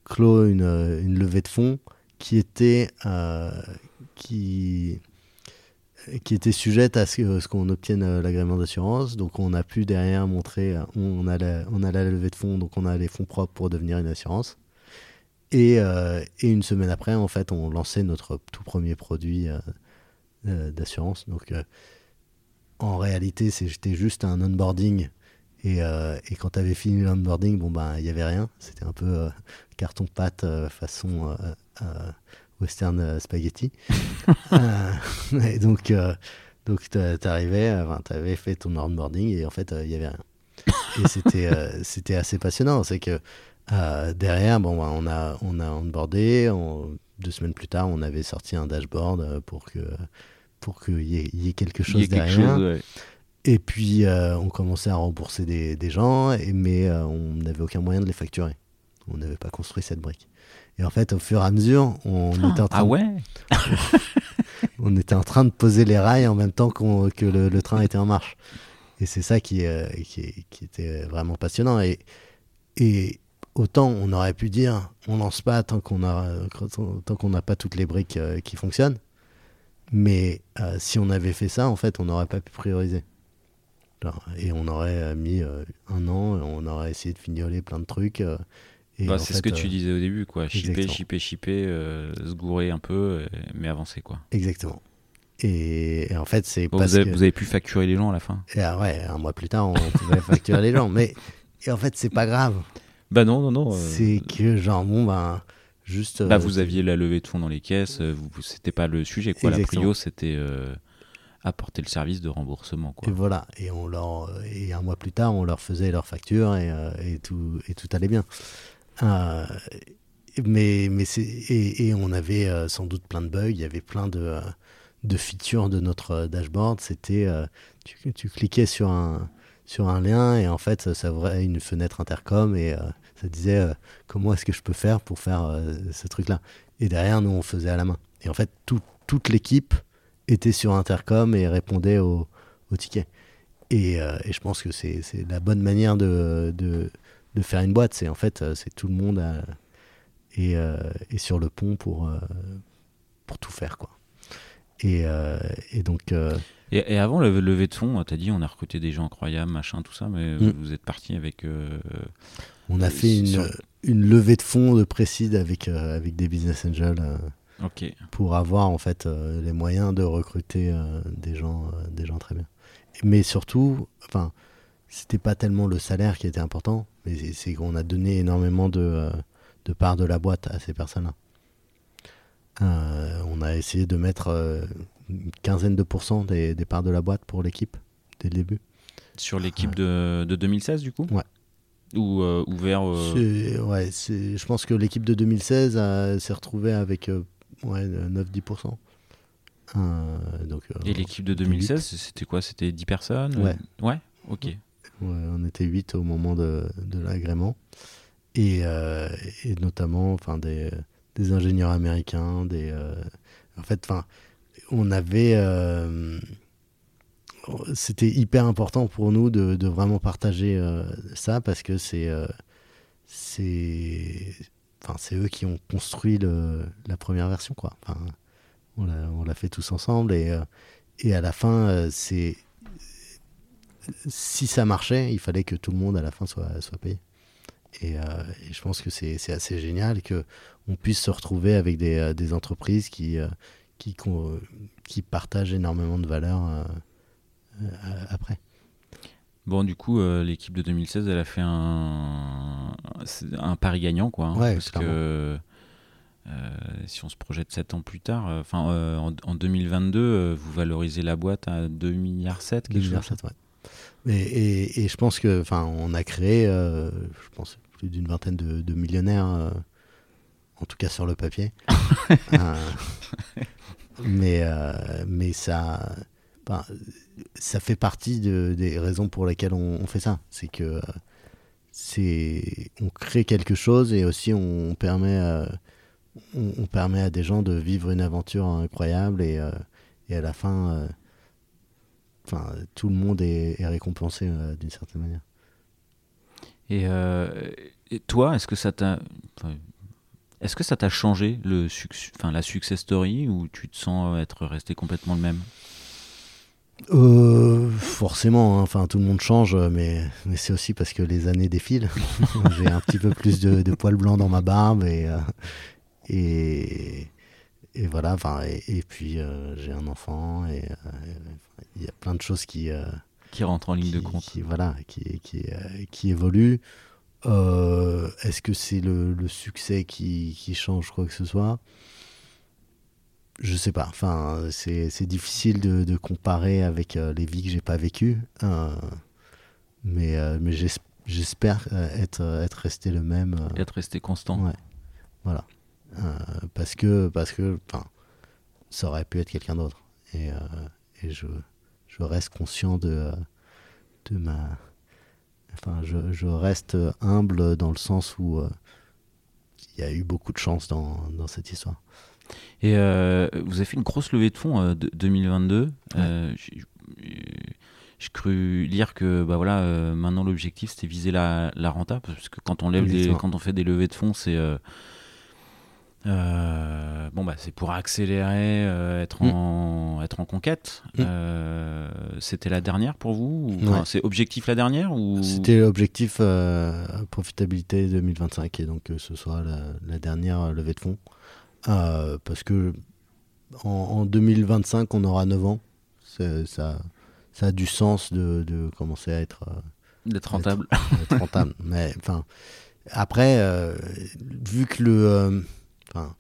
clos une, une levée de fonds qui était, euh, qui, qui était sujette à ce, qu'on obtienne euh, l'agrément d'assurance. Donc on a pu derrière montrer, euh, on a, la, on a la levée de fonds, donc on a les fonds propres pour devenir une assurance. Et, et une semaine après, en fait, on lançait notre tout premier produit d'assurance. Donc en réalité, c'était juste un onboarding. Et, et quand tu avais fini l'onboarding, bon, ben, il n'y avait rien. C'était un peu carton-pâte façon euh, western euh, spaghetti. Euh, et donc, donc tu arrivais, tu avais fait ton onboarding et en fait, il n'y avait rien. Et c'était c'était assez passionnant. C'est que derrière, bon, bah, on a, on a onboardé. deux semaines plus tard, on avait sorti un dashboard pour que pour qu'il y, y, ait quelque chose derrière. Et puis, on commençait à rembourser des, des gens, et, mais on n'avait aucun moyen de les facturer. On n'avait pas construit cette brique. Et en fait, au fur et à mesure, on ah, était en train. Ah ouais On était en train de poser les rails en même temps que le, train était en marche. Et c'est ça qui, euh, qui, qui, était vraiment passionnant. Et, et autant on aurait pu dire on lance pas tant qu'on a tant qu'on n'a pas toutes les briques euh, qui fonctionnent. Mais euh, si on avait fait ça, en fait, on n'aurait pas pu prioriser. et on aurait mis un an, on aurait essayé de fignoler plein de trucs. Bah, c'est ce que tu euh, disais au début, quoi. Chipper, chipper, chipper, euh, se gourer un peu, mais avancer, quoi. Exactement. Et, en fait, c'est vous, avez, vous avez pu facturer les gens à la fin et, ah ouais, un mois plus tard, on pouvait facturer les gens. Mais et en fait, c'est pas grave. Bah non, non, non. Euh, c'est que, genre, bon, ben. Juste, bah, vous aviez la levée de fonds dans les caisses, vous, c'était pas le sujet, quoi. La prio, c'était apporter le service de remboursement. Quoi. Et voilà, et, on leur, et un mois plus tard, on leur faisait leur facture et, et, tout, et tout allait bien. Euh, mais, mais et, et, on avait euh, sans doute plein de bugs, il y avait plein de, euh, de features de notre dashboard. C'était, tu, tu, cliquais sur un, sur un lien et en fait, ça, ouvrait une fenêtre intercom et ça disait comment est-ce que je peux faire pour faire ce truc-là? Et derrière, nous, on faisait à la main. Et en fait, toute l'équipe était sur Intercom et répondait aux, tickets. Et, et, je pense que c'est la bonne manière de, de, de faire une boîte. C'est en fait, c'est tout le monde à, et, et, sur le pont pour, pour tout faire. Quoi. Et, et donc. Et, avant le levée de fonds, tu as dit on a recruté des gens incroyables, machin, tout ça, mais mm. vous êtes parti avec. On a fait une, une levée de fonds de précise avec, euh, avec des business angels euh, pour avoir en fait euh, les moyens de recruter des, gens, des gens très bien. Mais surtout, enfin, c'était pas tellement le salaire qui était important, mais c'est qu'on a donné énormément de, de parts de la boîte à ces personnes-là. on a essayé de mettre une quinzaine de pourcents des, des parts de la boîte pour l'équipe dès le début. Sur l'équipe de, de 2016 du coup? Ouais ou euh, ouvert euh, Ouais, je pense que l'équipe de 2016 s'est retrouvée avec euh, ouais, 9-10%. donc, Et l'équipe de 2016, c'était quoi? C'était 10 personnes? Ouais. Ouais, ok. on était 8 au moment de, de l'agrément. Et, et, notamment enfin, des, des, ingénieurs américains. Des, en fait, enfin, on avait c'était hyper important pour nous de, vraiment partager euh, ça parce que c'est euh, c'est eux qui ont construit le, la première version quoi. Enfin, on l'a fait tous ensemble et euh, et à la fin c'est si ça marchait il fallait que tout le monde à la fin soit soit payé. Et, je pense que c'est assez génial que on puisse se retrouver avec des, des entreprises qui qui, qui partagent énormément de valeurs après. Bon, du coup, euh, l'équipe de 2016, elle a fait un, un pari gagnant, quoi. Hein, parce que euh, si on se projette 7 ans plus tard, enfin en, 2022, vous valorisez la boîte à 2 milliards 7, quelque chose. ouais. Et, et, je pense que, enfin, on a créé, je pense, plus d'une vingtaine de, de millionnaires, en tout cas sur le papier. mais, mais ça ça fait partie des raisons pour lesquelles on, fait ça. C'est que c'est on crée quelque chose et aussi on permet, à, on, permet à des gens de vivre une aventure incroyable et, euh, à la fin, euh, enfin, tout le monde est, récompensé euh, d'une certaine manière. Et, et toi, est-ce que ça t'a est-ce que ça t'a changé le enfin, la success story ou tu te sens être resté complètement le même? Euh, forcément, hein. enfin tout le monde change, mais, mais c'est aussi parce que les années défilent. J'ai un petit peu plus de, de, poils blancs dans ma barbe et, euh, et, et, voilà. Enfin, et, puis euh, j'ai un enfant et il y a plein de choses qui qui rentrent en ligne de compte. Qui, voilà, qui qui, qui évoluent. Est-ce que c'est le, le, succès qui, qui change quoi que ce soit? Je sais pas. Enfin, c'est difficile de, de, comparer avec euh, les vies que j'ai pas vécues. Euh, mais euh, mais j'espère être, être resté le même. être resté constant. Ouais. Voilà. parce que, parce que ça aurait pu être quelqu'un d'autre. Et, et je, je, reste conscient de, de ma. Enfin, je, je, reste humble dans le sens où il y a eu beaucoup de chance dans, dans cette histoire. Et euh, vous avez fait une grosse levée de fonds euh, de 2022. Euh, j'ai cru lire que bah voilà, maintenant l'objectif c'était viser la, la renta, parce que quand on, lève des, quand on fait des levées de fonds, c'est bon bah c'est pour accélérer, être, mm. en, être en conquête. Mm. c'était la dernière pour vous C'est objectif la dernière ou? C'était objectif profitabilité 2025 et donc que ce soit la, la dernière levée de fonds. Euh, parce que en, 2025, on aura 9 ans. Ça, ça a du sens de, de commencer à être. Euh, D'être rentable. rentable. Mais enfin, après, euh, vu que le. Enfin,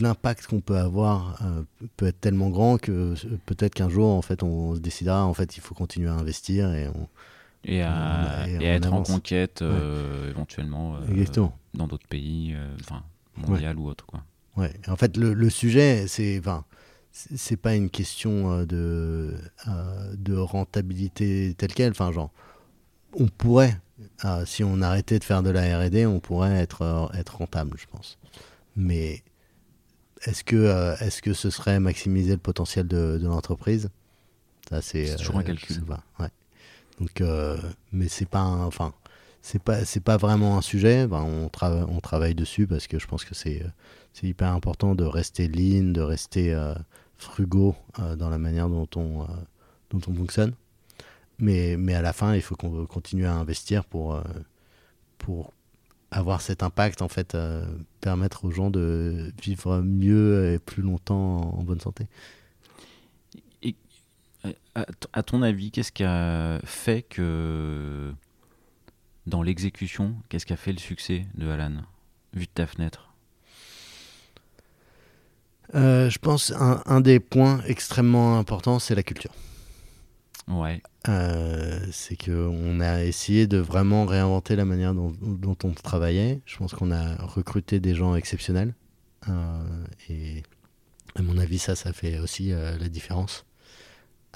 l'impact qu'on peut avoir peut être tellement grand que peut-être qu'un jour en fait on se décidera en fait il faut continuer à investir et on, et à, être en conquête éventuellement dans d'autres pays enfin mondial ou autre. Quoi. Ouais, en fait, le, le sujet, c'est. Enfin, c'est pas une question euh, de, euh, de rentabilité telle quelle. Enfin, genre, on pourrait, euh, si on arrêtait de faire de la RD, on pourrait être, être rentable, je pense. Mais est-ce que, est-ce que ce serait maximiser le potentiel de, de l'entreprise? Ça, c'est toujours un calcul. ouais. Donc, mais c'est pas, enfin, c'est pas, c'est pas vraiment un sujet. on, on travaille dessus parce que je pense que c'est, c'est hyper important de rester lean, de rester frugaux dans la manière dont on, dont on fonctionne. Mais, mais à la fin, il faut qu'on continue à investir pour, pour avoir cet impact, en fait, euh, permettre aux gens de vivre mieux et plus longtemps en, bonne santé. Et, à, ton avis, qu'est-ce qui a fait que, dans l'exécution, qu'est-ce qui a fait le succès de Alan, vu de ta fenêtre? Euh, Je pense un, un des points extrêmement importants, c'est la culture. Ouais. Euh, c'est qu'on a essayé de vraiment réinventer la manière dont, on travaillait. Je pense qu'on a recruté des gens exceptionnels. Euh, et à mon avis, ça, ça fait aussi euh, la différence.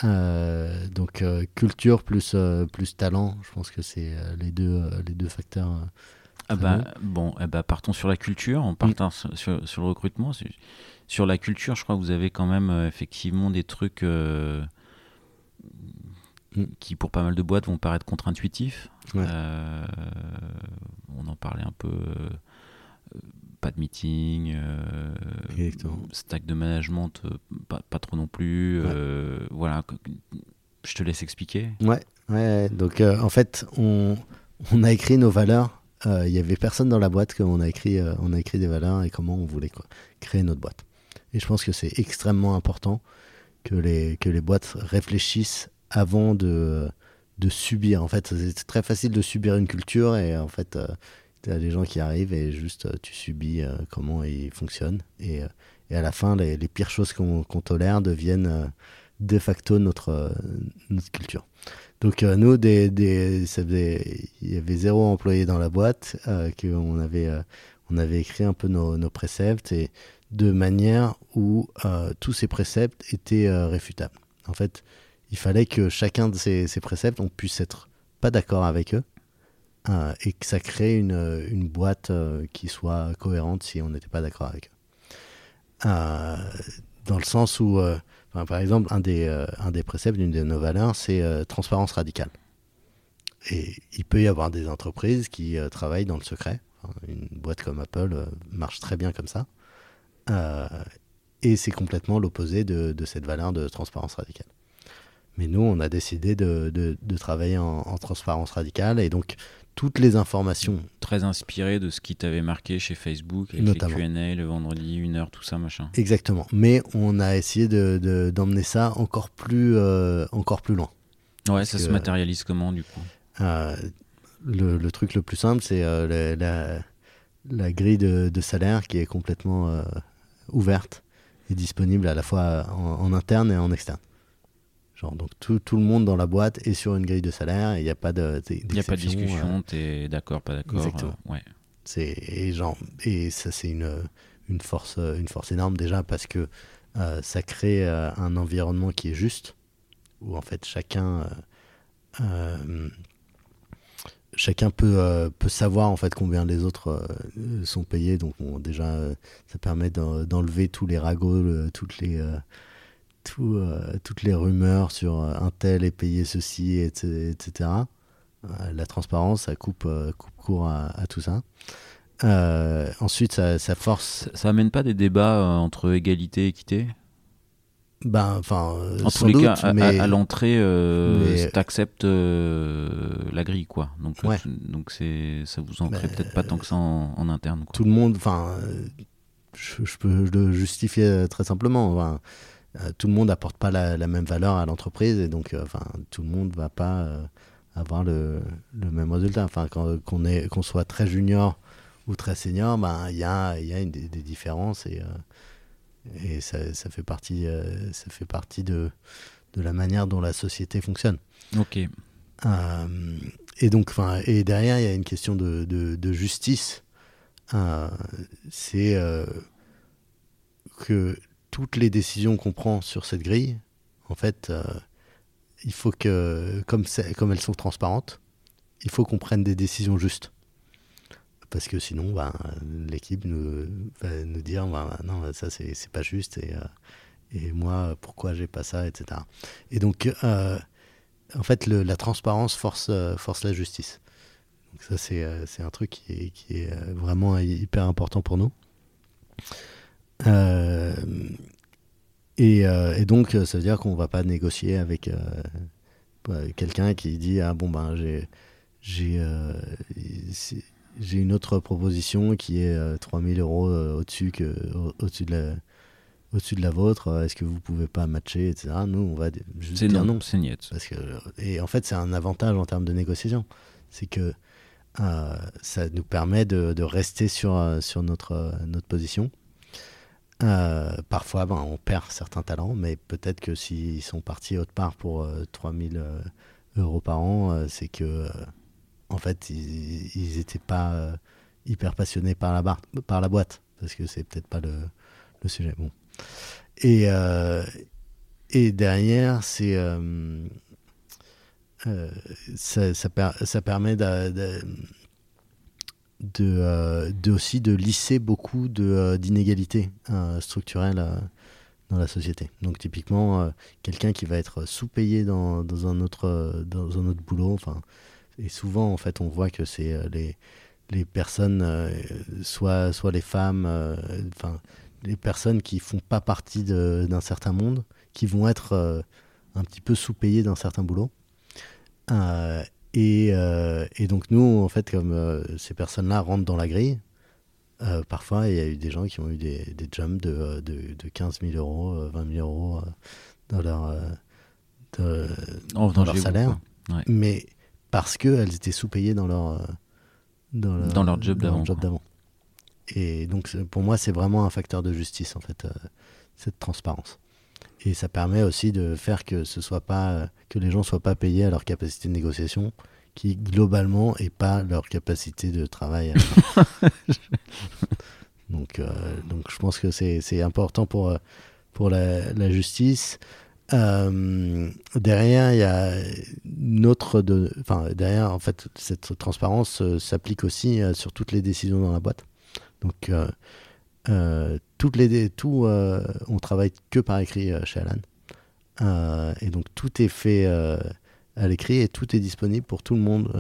Donc culture plus, plus talent, je pense que c'est les, deux, les deux facteurs. Ah bah, bon, eh bah, partons sur la culture, en partant mm. sur, sur, le recrutement. Sur la culture, je crois que vous avez quand même effectivement des trucs Mm. qui pour pas mal de boîtes vont paraître contre-intuitifs. Euh, on en parlait un peu. Euh, pas de meeting, euh, stack de management, pas, trop non plus. voilà, je te laisse expliquer. Ouais, ouais. Donc en fait, on, on, a écrit nos valeurs. Il y avait personne dans la boîte qu'on a écrit, on a écrit des valeurs et comment on voulait quoi, créer notre boîte. Et je pense que c'est extrêmement important que les, que les boîtes réfléchissent avant de, de subir. En fait, c'est très facile de subir une culture et en fait, euh, tu as des gens qui arrivent et juste euh, tu subis euh, comment ils fonctionnent. Et, et, à la fin, les, les pires choses qu'on tolère deviennent de facto notre, notre culture. Donc nous, des, des, il y avait zéro employé dans la boîte, qu'on avait, on avait écrit un peu nos, nos préceptes et de manière où tous ces préceptes étaient réfutables. En fait, il fallait que chacun de ces, préceptes, on puisse être pas d'accord avec eux euh, et que ça crée une, une boîte euh, qui soit cohérente si on n'était pas d'accord avec eux. Euh, dans le sens où, par exemple, un des, un des préceptes d'une de nos valeurs, c'est transparence radicale. Et il peut y avoir des entreprises qui travaillent dans le secret. une boîte comme Apple marche très bien comme ça. et c'est complètement l'opposé de, de cette valeur de transparence radicale. Mais nous, on a décidé de, de, travailler en, transparence radicale et donc toutes les informations. Très inspiré de ce qui t'avait marqué chez Facebook, avec Notamment. les Q&A le vendredi, une heure, tout ça, machin. Exactement. Mais on a essayé d'emmener de, ça encore plus, euh, encore plus loin. Ouais, ça se matérialise comment du coup? euh, le, le, truc le plus simple, c'est euh, la, la, grille de, de, salaire qui est complètement ouverte et disponible à la fois en interne et en externe. Genre, donc tout, tout, le monde dans la boîte est sur une grille de salaire et il n'y a pas de. Il n'y a pas de discussion, euh, tu es d'accord, pas d'accord. Exactement. Euh, ouais. Et, genre, et ça, c'est une, une, force, une force énorme déjà parce que euh, ça crée un environnement qui est juste, où en fait chacun. chacun peut, peut savoir en fait combien les autres sont payés. Donc bon, déjà, ça permet d'enlever tous les ragots, toutes les euh, toutes les rumeurs sur euh, un tel est payé ceci, etc. Euh, la transparence, ça coupe, coupe court à, tout ça. ensuite, ça, force. Ça, amène pas des débats entre égalité et équité? Ben, enfin, en tous les cas, à, l'entrée, euh, t'acceptes la grille, quoi. Donc, donc c'est, ça vous en crée peut-être pas tant que ça en, interne. Tout le monde, enfin, je, peux le justifier très simplement. Enfin, tout le monde n'apporte pas la, même valeur à l'entreprise et donc euh, enfin tout le monde va pas euh, avoir le, le, même résultat. Enfin, qu'on qu'on soit très junior ou très senior, ben, il y a, y a une, des, différences et, et ça, ça, fait partie, ça fait partie de, de la manière dont la société fonctionne. Ok. et donc, enfin, et derrière, il y a une question de, de, de justice. C'est que toutes les décisions qu'on prend sur cette grille, en fait, euh, il faut que, comme, elles sont transparentes, il faut qu'on prenne des décisions justes. parce que sinon, ben, l'équipe nous, va nous dire ben, non, ça c'est pas juste et, et moi, pourquoi j'ai pas ça, etc. Et donc, en fait, la transparence force, la justice. Donc ça, c'est un truc qui est, vraiment hyper important pour nous. Euh, et, et, donc, ça veut dire qu'on va pas négocier avec quelqu'un qui dit ah bon ben j'ai j'ai j'ai une autre proposition qui est 3000 euros au-dessus que au-dessus de la au-dessus de la vôtre, est-ce que vous pouvez pas matcher, etc. Nous, on va juste dire non. C'est niet. Parce que, et en fait, c'est un avantage en termes de négociation. C'est que euh, ça nous permet de, de, rester sur, sur notre, notre position. Euh, parfois, ben, on perd certains talents, mais peut-être que s'ils sont partis autre part pour 3000 euros par an, c'est que, en fait, ils n'étaient pas hyper passionnés par la, bar par la boîte. Parce que c'est peut-être pas le, le sujet. Bon. Et, euh, et derrière, c'est euh, euh, ça, ça, ça, permet de, de, de, de, aussi de lisser beaucoup d'inégalités structurelles dans la société. Donc typiquement, quelqu'un qui va être sous-payé dans, dans, un autre, dans un autre boulot, enfin, et souvent en fait on voit que c'est les, les personnes, soit, soit les femmes, enfin les personnes qui font pas partie d'un certain monde, qui vont être euh, un petit peu sous-payées d'un certain boulot. Euh, et, euh, et, donc nous, en fait, comme ces personnes-là rentrent dans la grille, parfois il y a eu des gens qui ont eu des, des jumps de, de, de, 15 000 euros, 20 000 euros dans leur, dans leur salaire. Mais parce qu'elles étaient sous-payées dans leur, dans leur, dans leur job d'avant. Et donc, pour moi, c'est vraiment un facteur de justice, en fait, euh, cette transparence. Et ça permet aussi de faire que ce soit pas, que les gens soient pas payés à leur capacité de négociation, qui globalement est pas leur capacité de travail. donc, euh, donc, je pense que c'est important pour, pour la, la justice. Euh, derrière, il y a notre de, enfin derrière, en fait, cette transparence s'applique aussi sur toutes les décisions dans la boîte. Donc, euh, euh, toutes les, tout, euh, on travaille que par écrit chez Alan. et donc, tout est fait à l'écrit et tout est disponible pour tout le monde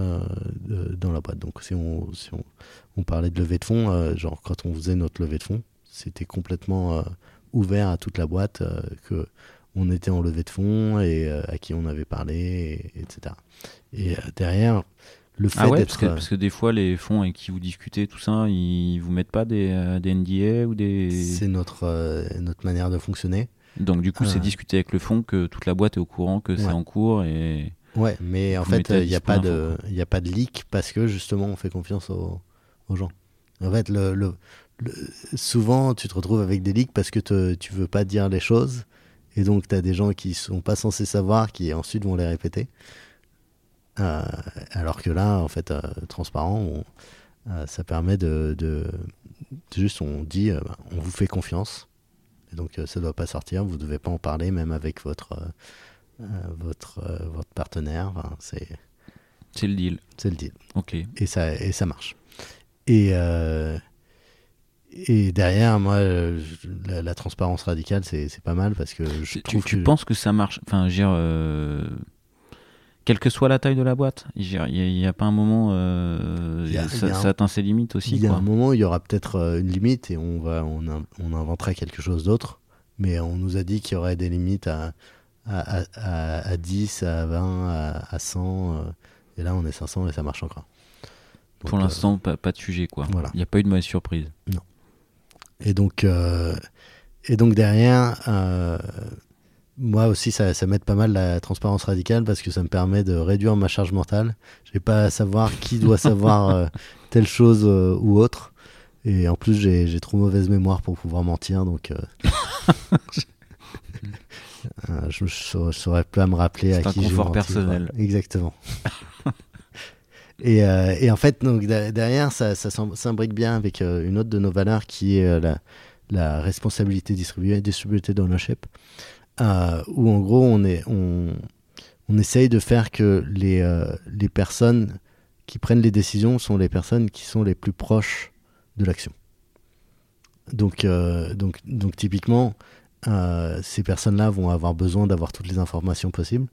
dans la boîte. Donc, si on, si on parlait de levée de fonds, genre quand on faisait notre levée de fonds, c'était complètement ouvert à toute la boîte que on était en levée de fonds et à qui on avait parlé, etc. Et derrière, le ah fait ah ouais, parce que, parce que, des fois, les fonds avec qui vous discutez, tout ça, ils vous mettent pas des, euh, des NDA ou des. C'est notre, euh, notre manière de fonctionner. Donc, du coup, c'est euh. discuter avec le fonds que toute la boîte est au courant que c'est en cours et. Ouais, mais en fait, il n'y a, pas de, a pas de leak parce que justement, on fait confiance aux, aux gens. En fait, le, le, souvent, tu te retrouves avec des leaks parce que te, tu veux pas dire les choses. Et donc, tu as des gens qui sont pas censés savoir qui ensuite vont les répéter. Euh, alors que là, en fait, euh, transparent, euh, ça permet de, juste, on dit, bah, on vous fait confiance. Et donc, ça ne doit pas sortir. Vous ne devez pas en parler, même avec votre, votre, votre partenaire. c'est. C'est le deal. C'est le deal. Ok. Et ça, et ça marche. Et, et derrière, moi, la, transparence radicale, c'est pas mal parce que je tu, tu penses que ça marche? Enfin, je veux dire quelle que soit la taille de la boîte. Il n'y a, pas un moment, euh, ça, atteint ses limites aussi. Il y a un moment, il y aura peut-être euh, une limite et on, va, on, on inventera quelque chose d'autre. Mais on nous a dit qu'il y aurait des limites à, à, à, 10, à 20, à, 100. Euh, et là, on est 500 et ça marche encore. Pour l'instant, pas, pas, de sujet. quoi. Il n'y a pas eu de mauvaise surprise. Non. Et donc, et donc derrière, moi aussi, ça, ça m'aide pas mal la transparence radicale parce que ça me permet de réduire ma charge mentale. Je n'ai pas à savoir qui doit savoir euh, telle chose euh, ou autre. Et en plus, j'ai trop mauvaise mémoire pour pouvoir mentir, donc euh, je ne saurais pas me rappeler à qui j'ai confort personnel. Exactement. et, et, en fait, donc, derrière, ça, ça s'imbrique bien avec une autre de nos valeurs qui est la, la responsabilité distribuée, distributed ownership. Euh, où en gros on, essaye de faire que les, euh, les personnes qui prennent les décisions sont les personnes qui sont les plus proches de l'action. Donc, euh, typiquement, ces personnes-là vont avoir besoin d'avoir toutes les informations possibles.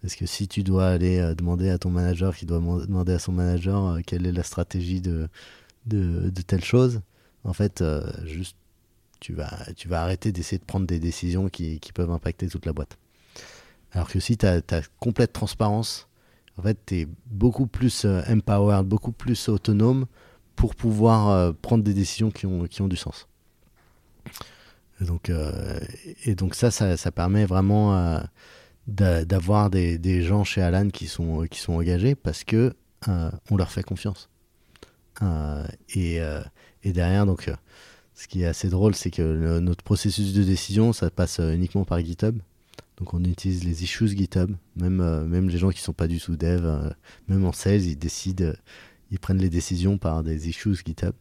Parce que si tu dois aller demander à ton manager, qui doit demander à son manager quelle est la stratégie de telle chose, en fait, juste, tu vas, tu vas arrêter d'essayer de prendre des décisions qui, qui, peuvent impacter toute la boîte. Alors que si tu as, complète transparence, en fait, tu es beaucoup plus empowered, beaucoup plus autonome pour pouvoir euh, prendre des décisions qui ont, qui ont du sens. Et donc, euh, et donc ça, ça, ça permet vraiment euh, d'avoir des, des, gens chez Alan qui sont, qui sont engagés parce que on leur fait confiance. et, et, derrière, donc, ce qui est assez drôle, c'est que notre processus de décision, ça passe uniquement par GitHub. Donc on utilise les issues GitHub, même, même les gens qui ne sont pas du tout dev, même en sales, ils décident ils prennent les décisions par des issues GitHub.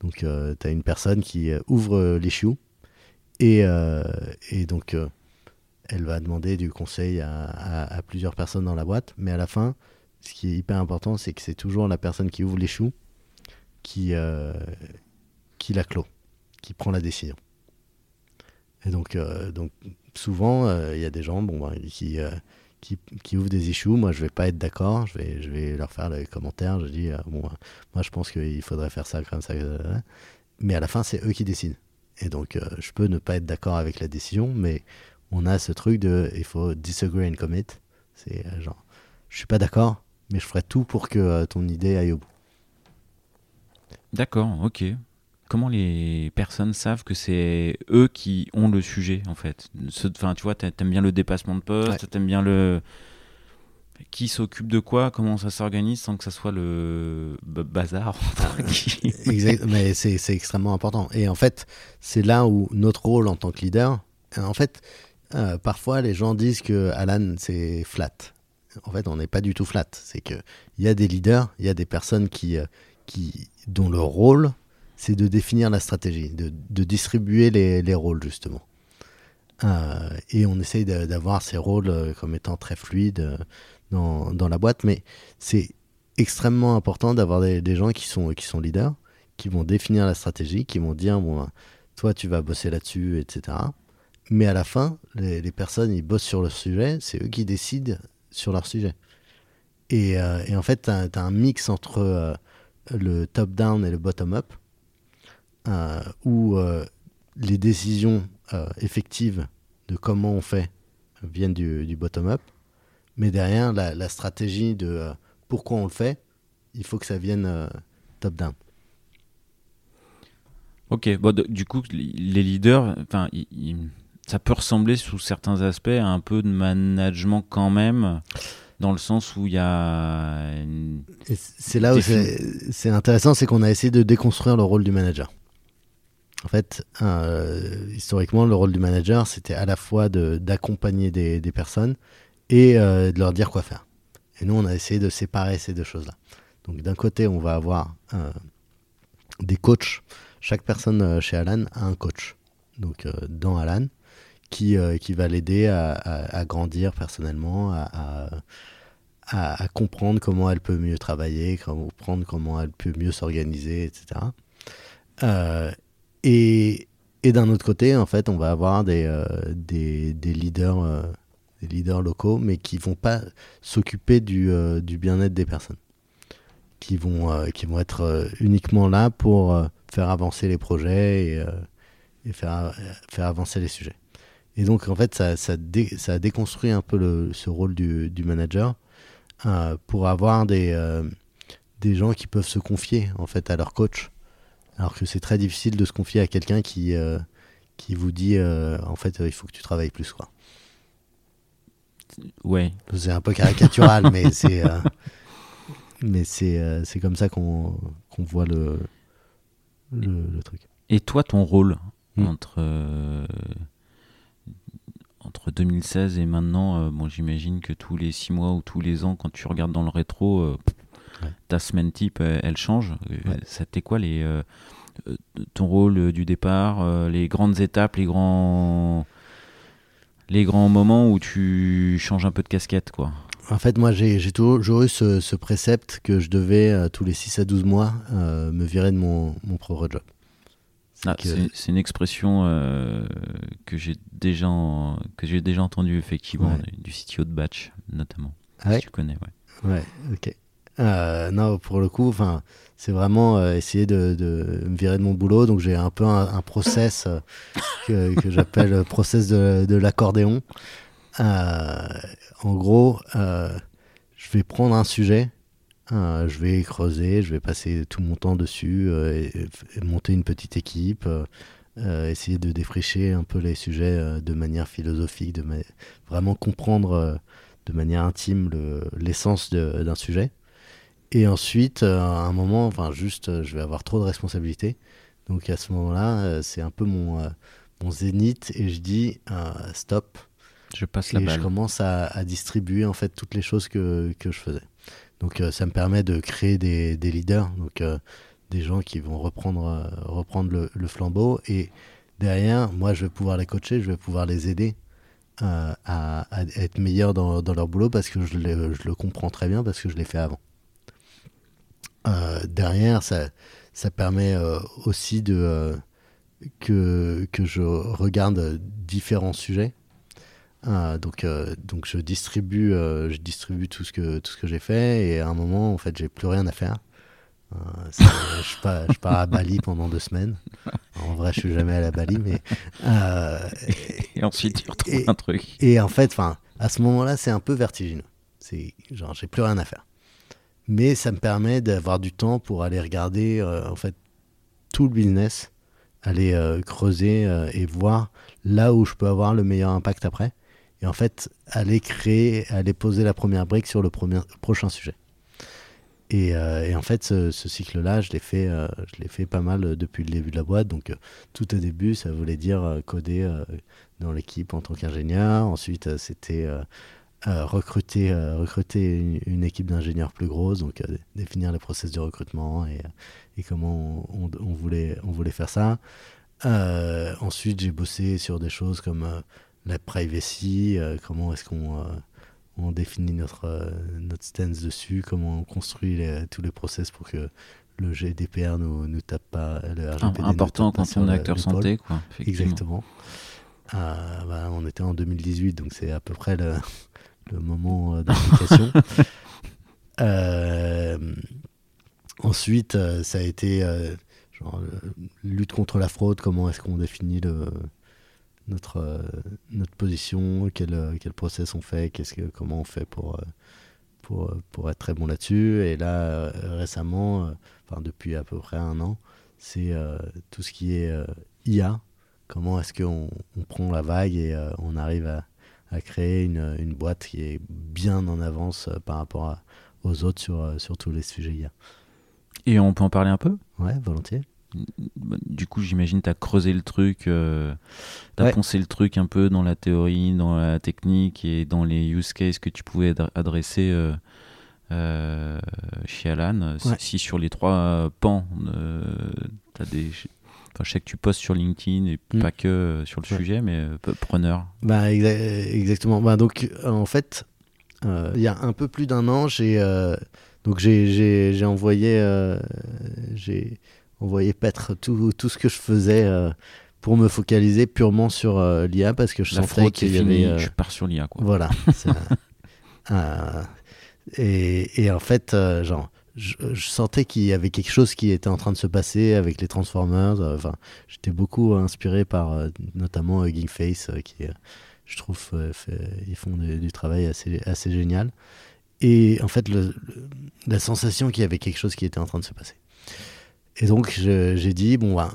Donc, euh, tu as une personne qui euh, ouvre euh, l'issue et, et, donc elle va demander du conseil à, plusieurs personnes dans la boîte. Mais à la fin, ce qui est hyper important, c'est que c'est toujours la personne qui ouvre l'issue qui, qui la clôt, qui prend la décision. Et donc, donc souvent, il y a des gens bon, ben, qui qui, qui, ouvrent des issues, moi je vais pas être d'accord, je vais, je vais leur faire les commentaires, je dis, euh, bon, moi je pense qu'il faudrait faire ça comme ça, mais à la fin c'est eux qui décident. Et donc euh, je peux ne pas être d'accord avec la décision, mais on a ce truc de, il faut disagree and commit, c'est euh, genre, je suis pas d'accord, mais je ferai tout pour que ton idée aille au bout. D'accord, ok comment les personnes savent que c'est eux qui ont le sujet en fait? Enfin, tu vois, t'aimes bien le dépassement de poste, t'aimes bien le qui s'occupe de quoi, comment ça s'organise sans que ça soit le bazar. exact, mais c'est extrêmement important. Et en fait, c'est là où notre rôle en tant que leader, en fait, euh, parfois les gens disent que Alan c'est flat. En fait, on n'est pas du tout flat. C'est que il y a des leaders, il y a des personnes qui, euh, qui dont le rôle c'est de définir la stratégie, de, distribuer les, rôles justement. Euh, et on essaye d'avoir ces rôles euh, comme étant très fluides euh, dans, la boîte, mais c'est extrêmement important d'avoir des, gens qui sont, qui sont leaders, qui vont définir la stratégie, qui vont dire, bon, toi tu vas bosser là-dessus, etc. Mais à la fin, les, personnes, ils bossent sur le sujet, c'est eux qui décident sur leur sujet. Et, en fait, tu as, un mix entre le top-down et le bottom-up où euh, les décisions euh, effectives de comment on fait viennent du, bottom-up, mais derrière, la, stratégie de pourquoi on le fait, il faut que ça vienne top-down. Ok, bon, du coup, les leaders, enfin, ça peut ressembler sous certains aspects à un peu de management quand même dans le sens où il y a. C'est là où c'est intéressant, c'est qu'on a essayé de déconstruire le rôle du manager. En fait, euh, historiquement, le rôle du manager, c'était à la fois d'accompagner des, personnes et euh, de leur dire quoi faire. Et nous, on a essayé de séparer ces deux choses-là. Donc, d'un côté, on va avoir euh, des coachs. Chaque personne chez Alan a un coach. Donc, dans Alan, qui, qui va l'aider à, grandir personnellement, à, comprendre comment elle peut mieux travailler, comprendre comment elle peut mieux s'organiser, etc. et, d'un autre côté, en fait, on va avoir des, euh, leaders, euh, des leaders locaux, mais qui vont pas s'occuper du, euh, bien-être des personnes. Qui vont, qui vont être uniquement là pour faire avancer les projets et, faire, faire avancer les sujets. Et donc, en fait, ça, ça, a déconstruit un peu ce rôle du, du manager pour avoir des, des gens qui peuvent se confier en fait à leur coach alors que c'est très difficile de se confier à quelqu'un qui, euh, qui vous dit euh, en fait il faut que tu travailles plus quoi. Ouais. C'est un peu caricatural mais c'est euh, mais c'est c'est comme ça qu'on qu'on voit le, le, truc. Et toi ton rôle hmm. entre entre 2016 et maintenant bon j'imagine que tous les six mois ou tous les ans quand tu regardes dans le rétro ta semaine type, elle change. C'était quoi les, euh, ton rôle du départ, euh, les grandes étapes, les grands, les grands moments où tu changes un peu de casquette quoi En fait, moi, j'ai toujours eu ce, précepte que je devais, tous les 6 à 12 mois, me virer de mon, mon propre job. Ah, c'est une expression que j'ai déjà, que j'ai déjà entendue effectivement du CTO de Batch notamment. Ah si tu connais, ouais. Ouais, ok. Non, pour le coup, c'est vraiment euh, essayer de, me virer de mon boulot. Donc j'ai un peu un, process euh, que, j'appelle le process de, l'accordéon. Euh, en gros, je vais prendre un sujet, je vais creuser, je vais passer tout mon temps dessus, monter une petite équipe. essayer de défricher un peu les sujets de manière philosophique, de vraiment comprendre de manière intime l'essence d'un sujet. Et ensuite, euh, à un moment, enfin, juste, euh, je vais avoir trop de responsabilités. Donc à ce moment-là, euh, c'est un peu mon, mon zénith et je dis stop. Je passe la et balle. je commence à, distribuer en fait toutes les choses que, que je faisais. Donc ça me permet de créer des, des leaders, donc des gens qui vont reprendre, reprendre le, le, flambeau. Et derrière, moi, je vais pouvoir les coacher, je vais pouvoir les aider à, à, être meilleurs dans, dans, leur boulot parce que je, je le comprends très bien parce que je l'ai fait avant. Euh, derrière, ça, ça permet euh, aussi de, euh, que, que je regarde différents sujets. donc, donc je distribue, je distribue tout ce que tout ce que j'ai fait et à un moment en fait j'ai plus rien à faire. je, pars, je, pars, à Bali pendant deux semaines. En vrai, je suis jamais allé à Bali, mais et ensuite tu retrouves un truc. Et en fait, enfin, à ce moment-là, c'est un peu vertigineux. C'est genre j'ai plus rien à faire mais ça me permet d'avoir du temps pour aller regarder euh, en fait tout le business, aller euh, creuser euh, et voir là où je peux avoir le meilleur impact après, et en fait aller créer, aller poser la première brique sur le prochain sujet. Et, en fait, ce, cycle-là, je l'ai fait, fait pas mal depuis le début de la boîte. Donc, tout au début, ça voulait dire coder dans l'équipe en tant qu'ingénieur. Ensuite, c'était recruter, euh, recruter une, équipe d'ingénieurs plus grosse, donc euh, définir les process de recrutement et, et comment on, on, voulait, on voulait faire ça. Euh, ensuite, j'ai bossé sur des choses comme la privacy, comment est-ce qu'on on définit notre, notre stance dessus, comment on construit tous les process pour que le GDPR ne nous, tape pas, le RGPD Important quand on est acteur santé, quoi. Exactement. Bah, on était en 2018, donc c'est à peu près le, le moment euh, d'application. Euh, ensuite, euh, ça a été genre, lutte contre la fraude, comment est-ce qu'on définit le, notre, notre position, quel, quel process on fait, qu'est-ce que, comment on fait pour, pour, pour être très bon là-dessus. Et là, récemment, enfin depuis à peu près un an, c'est tout ce qui est IA. Comment est-ce qu'on on prend la vague et on arrive à, à créer une, une, boîte qui est bien en avance euh, par rapport aux autres sur, euh, sur tous les sujets IA. Et on peut en parler un peu? Ouais, volontiers. Du coup, j'imagine tu as creusé le truc, euh, tu as poncé le truc un peu dans la théorie, dans la technique et dans les use cases que tu pouvais adresser euh, chez Alan. Si sur les trois pans, tu as des je sais que tu postes sur LinkedIn et mm. pas que euh, sur le sujet, mais euh, preneur. Bah, exactement. Bah, donc, euh, en fait, il y a un peu plus d'un an, j'ai donc j'ai envoyé, j'ai envoyé paître tout, tout, ce que je faisais pour me focaliser purement sur l'IA parce que je sentais qu'il y avait. Je pars sur l'IA. Voilà. et, et, en fait, genre je, sentais qu'il y avait quelque chose qui était en train de se passer avec les Transformers. Euh, enfin, j'étais beaucoup inspiré par euh, notamment Hugging Face, euh, qui, je trouve, ils font du, travail assez, assez génial. Et en fait, la sensation qu'il y avait quelque chose qui était en train de se passer. Et donc, j'ai dit, bon, ben,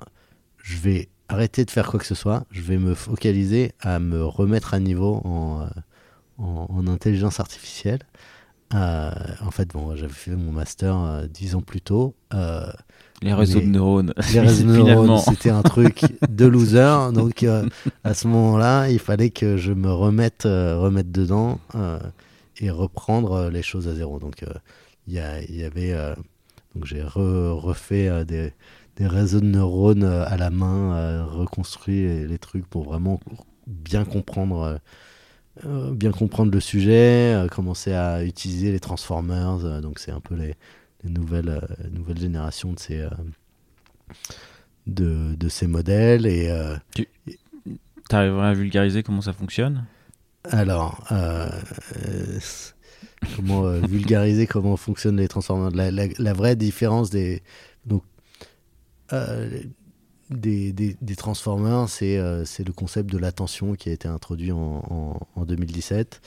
je vais arrêter de faire quoi que ce soit, je vais me focaliser à me remettre à niveau en, en intelligence artificielle. Euh, en fait, bon, j'avais fait mon master euh, dix ans plus tôt. Euh, les réseaux de neurones. Les réseaux de neurones, c'était un truc de loser. Donc, à ce moment-là, il fallait que je me remette, remette dedans et reprendre les choses à zéro. Donc, il y, y, avait. donc, j'ai refait des, des, réseaux de neurones à la main, reconstruit les, trucs pour vraiment bien comprendre bien comprendre le sujet, commencer à utiliser les transformers. donc c'est un peu les, nouvelles, nouvelles générations de ces, de, de, ces modèles. Et, tu arriverais à vulgariser comment ça fonctionne? Alors, comment vulgariser comment fonctionnent les transformers? La, la, vraie différence des... Donc, des, des, Transformers, euh, c'est le concept de l'attention qui a été introduit en, en, 2017.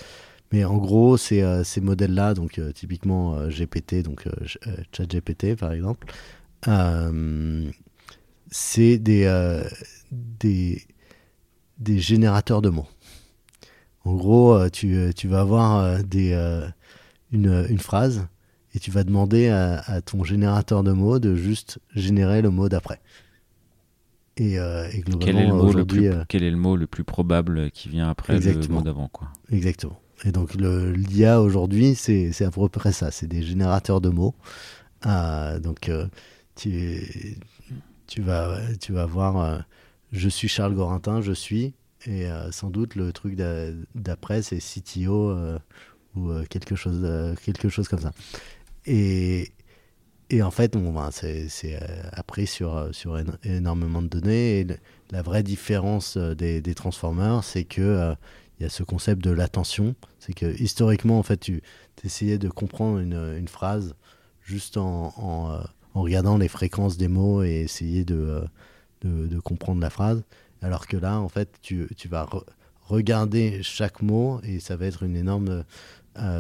Mais en gros, euh, ces modèles-là, donc euh, typiquement GPT, donc ChatGPT par exemple, c'est des, des, des, générateurs de mots. En gros, tu, tu vas avoir des, une, une, phrase et tu vas demander à ton générateur de mots de juste générer le mot d'après. Euh, et, globalement, quel est, le mot le plus, euh, quel est le mot le plus probable qui vient après le mot d'avant quoi? Exactement. Et donc l'IA aujourd'hui, c'est à peu près ça, c'est des générateurs de mots. Ah, donc euh, tu, tu, vas, tu vas voir, je suis Charles Gorintin, je suis, et sans doute le truc d'après, c'est CTO ou quelque, chose, quelque chose comme ça. Et, et en fait, bon, ben, c'est euh, appris sur, euh, sur énormément de données. Et la vraie différence euh, des, des transformers, c'est que il y a ce concept de l'attention. C'est que historiquement, en fait, tu essayais de comprendre une, une phrase juste en, en, regardant les fréquences des mots et essayer de, de, de, comprendre la phrase. Alors que là, en fait, tu, tu vas regarder chaque mot et ça va être une énorme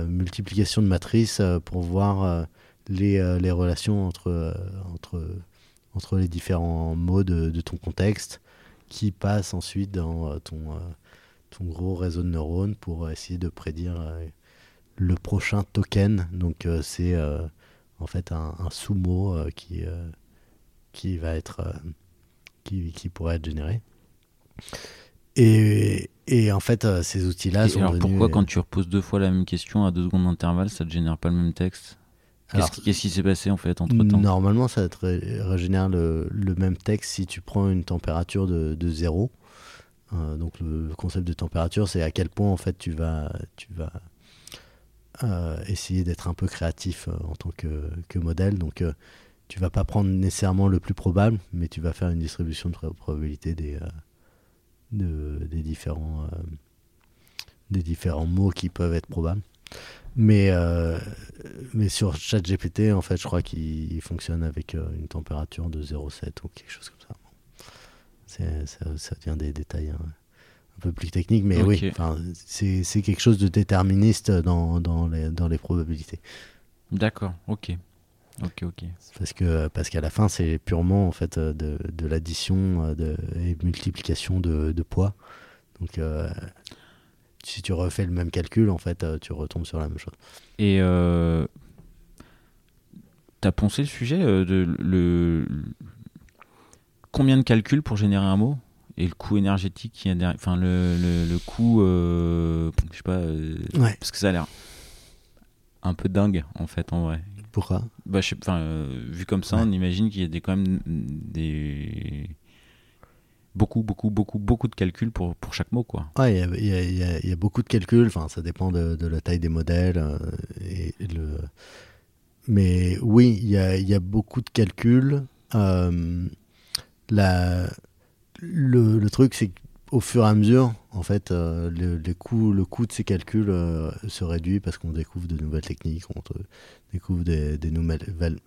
multiplication de matrices pour voir les, euh, les relations entre, euh, entre, entre les différents mots de, ton contexte qui passent ensuite dans euh, ton, ton gros réseau de neurones pour essayer de prédire le prochain token. Donc c'est en fait un, sous-mot qui, qui va être qui, qui, pourrait être généré. Et, et en fait, ces outils-là sont. Alors pourquoi, quand tu reposes deux fois la même question à deux secondes d'intervalle, ça ne génère pas le même texte? Qu'est-ce qui s'est passé en fait entre temps Normalement, ça te régénère le, le, même texte si tu prends une température de, de zéro. Euh, donc le concept de température, c'est à quel point en fait tu vas, tu vas euh, essayer d'être un peu créatif euh, en tant que, que modèle. Donc tu vas pas prendre nécessairement le plus probable, mais tu vas faire une distribution de probabilité des, de, des différents des différents mots qui peuvent être probables. Mais, euh, mais sur ChatGPT, en fait, je crois qu'il fonctionne avec euh, une température de 0,7 ou quelque chose comme ça. ça, ça devient des détails hein, un peu plus techniques, mais oui, c'est quelque chose de déterministe dans, dans, les, dans les probabilités. D'accord, ok. Ok, ok. Parce que parce qu'à la fin, c'est purement en fait de, de l'addition euh, de, et multiplication de, de poids. Donc si tu refais le même calcul, en fait, euh, tu retombes sur la même chose. Et euh, t'as pensé le sujet euh, de le combien de calculs pour générer un mot et le coût énergétique qui a enfin le, le, coût, je sais pas, parce que ça a l'air un peu dingue en fait en vrai. Pourquoi? Bah, je Vu comme ça, on imagine qu'il y a des, quand même des beaucoup, beaucoup, beaucoup, beaucoup de calculs pour, pour chaque mot. Quoi. Il y a, y, a, beaucoup de calculs, enfin, ça dépend de, la taille des modèles. Euh, et, le... Mais oui, il y a, beaucoup de calculs. Euh, la, le, le, truc, c'est qu'au fur et à mesure, en fait, euh, le, les coûts, le coût de ces calculs se réduit parce qu'on découvre de nouvelles techniques, on découvre des, des nouvelles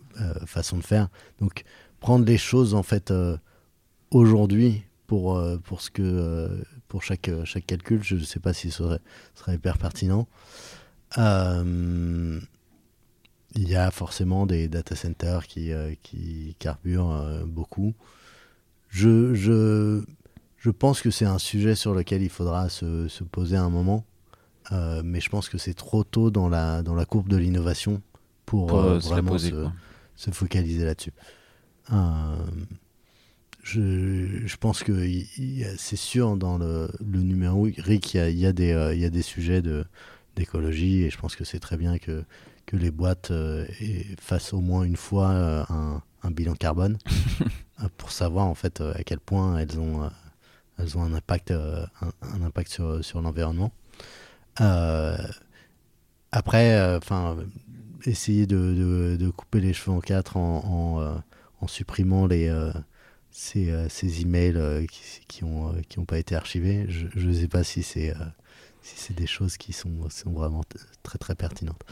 façons de faire. Donc, prendre les choses, en fait, aujourd'hui pour, euh, pour, ce que, euh, pour chaque, euh, chaque calcul. Je ne sais pas si ce serait, serait hyper pertinent. il y a forcément des data centers qui, qui carburent beaucoup. Je, je, je pense que c'est un sujet sur lequel il faudra se, se poser un moment. mais je pense que c'est trop tôt dans la, dans la courbe de l'innovation pour, vraiment se, se, focaliser là-dessus je, je, pense que c'est sûr dans le, le numérique, il y a, il y a, des, euh, y a des sujets d'écologie et je pense que c'est très bien que, que les boîtes euh, fassent au moins une fois euh, un, un, bilan carbone pour savoir en fait à quel point elles ont, elles ont un impact, un, impact sur, sur l'environnement. après, enfin, essayer de, de, couper les cheveux en quatre en, en, en supprimant les ces, ces emails qui, qui ont qui ont pas été archivés. Je ne sais pas si c'est si c'est des choses qui sont, sont vraiment très très pertinentes.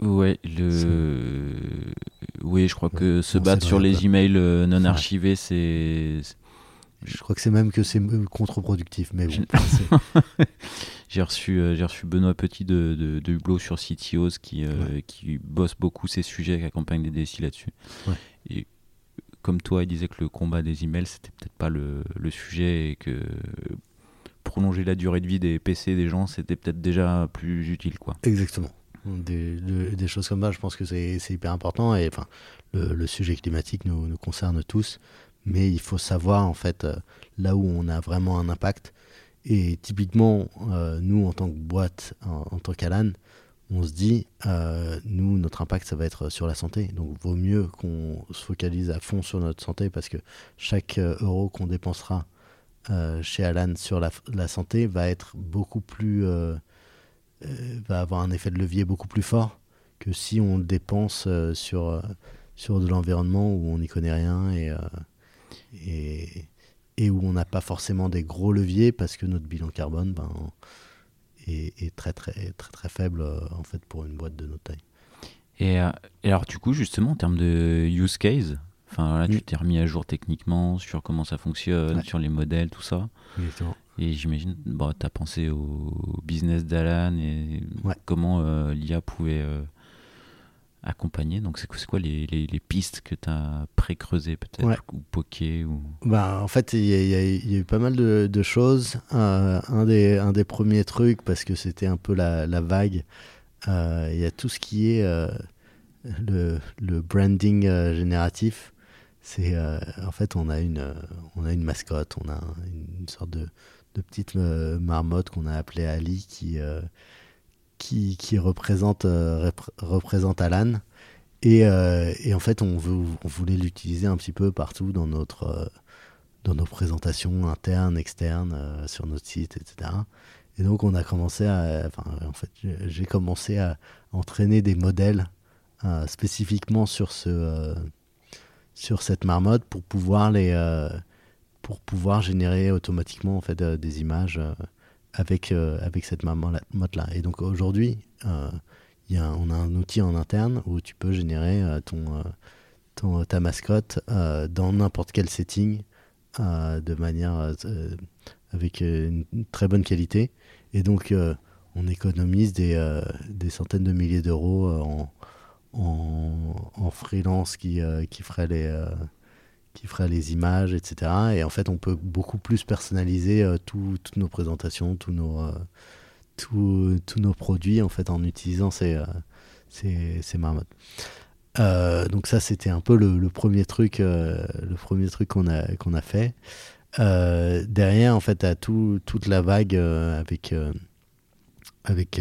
Ouais, le... oui, je crois que se battre sur les emails euh, non archivés, c'est. Je crois que c'est même que c'est contre-productif, mais bon. j'ai reçu, euh, j'ai reçu Benoît Petit de, de, de Hublot sur CTOs qui, euh, qui bosse beaucoup ces sujets, qui accompagne des DSI là-dessus. Et comme toi, il disait que le combat des emails, c'était peut-être pas le, sujet et que prolonger la durée de vie des PC des gens, c'était peut-être déjà plus utile. quoi. Exactement. Des, choses comme ça, je pense que c'est hyper important. Et enfin, le, sujet climatique nous, concerne tous, mais il faut savoir en fait euh, là où on a vraiment un impact. Et typiquement, euh, nous en tant que boîte, en, tant qu'Alan, on se dit, euh, nous, notre impact, ça va être sur la santé. Donc, vaut mieux qu'on se focalise à fond sur notre santé parce que chaque euro qu'on dépensera euh, chez Alan sur la, santé va être beaucoup plus euh, euh, va avoir un effet de levier beaucoup plus fort que si on le dépense sur sur de l'environnement où on n'y connaît rien et, et, et où on n'a pas forcément des gros leviers parce que notre bilan carbone ben, est, est, très, très, très, très faible en fait pour une boîte de notre taille. Et, et, alors, du coup, justement, en termes de use case, Enfin, là, tu mm. t'es remis à jour techniquement sur comment ça fonctionne, sur les modèles, tout ça. Et j'imagine, bon, tu as pensé au business d'Alan et comment euh, l'IA pouvait euh, accompagner. Donc, c'est quoi les, les, les, pistes que tu as pré-creusées peut-être ou poké ou... bah, En fait, il y, y, a eu pas mal de, de choses. Euh, un, des, un des premiers trucs, parce que c'était un peu la, la vague, il y a tout ce qui est le, le branding génératif c'est euh, en fait on a une on a une mascotte, on a une, sorte de, de petite euh, marmotte qu'on a appelée Ali qui euh, qui, qui, représente Alan et, et, en fait on, voulait l'utiliser un petit peu partout dans notre dans nos présentations internes, externes, sur notre site, etc. Et donc on a commencé enfin en fait j'ai commencé à entraîner des modèles spécifiquement sur ce sur cette marmotte pour pouvoir les euh, pour pouvoir générer automatiquement en fait euh, des images euh, avec avec cette marmotte là et donc aujourd'hui il y a, on a un outil en interne où tu peux générer ton, ton ta mascotte dans n'importe quel setting de manière avec une très bonne qualité. Et donc on économise des, des centaines de milliers d'euros en, en, freelance qui, euh, qui, ferait les, euh, qui ferait les images, etc. Et en fait, on peut beaucoup plus personnaliser euh, toutes nos présentations, tous nos, tous, tous nos produits en fait en utilisant ces, ces, ces marmottes. donc ça, c'était un peu le, premier truc, le premier truc qu'on a qu'on a fait. derrière, en fait, à tout, toute la vague avec avec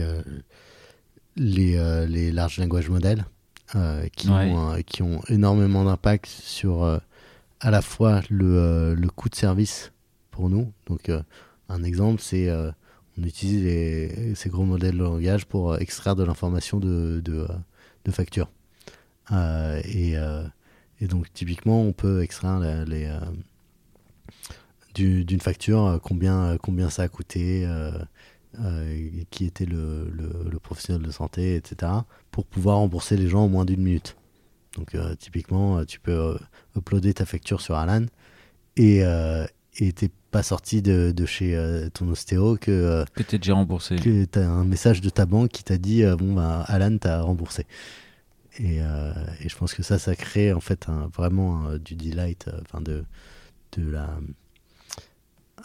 les, les larges language models. Euh, qui, ont, euh, qui ont énormément d'impact sur euh, à la fois le, le, coût de service pour nous. Donc, un exemple, c'est on utilise les, ces gros modèles de langage pour extraire de l'information de, de, factures. et, donc, typiquement, on peut extraire les, d'une facture combien, combien ça a coûté, euh, qui était le, le, professionnel de santé, etc., pour pouvoir rembourser les gens en moins d'une minute. Donc euh, typiquement, euh, tu peux uploader ta facture sur Alan et et t'es pas sorti de, de chez ton ostéo que que t'es déjà remboursé. Que t'as un message de ta banque qui t'a dit bon bah Alan t'as remboursé. Et, et, je pense que ça, ça crée en fait un, vraiment du delight, enfin de de la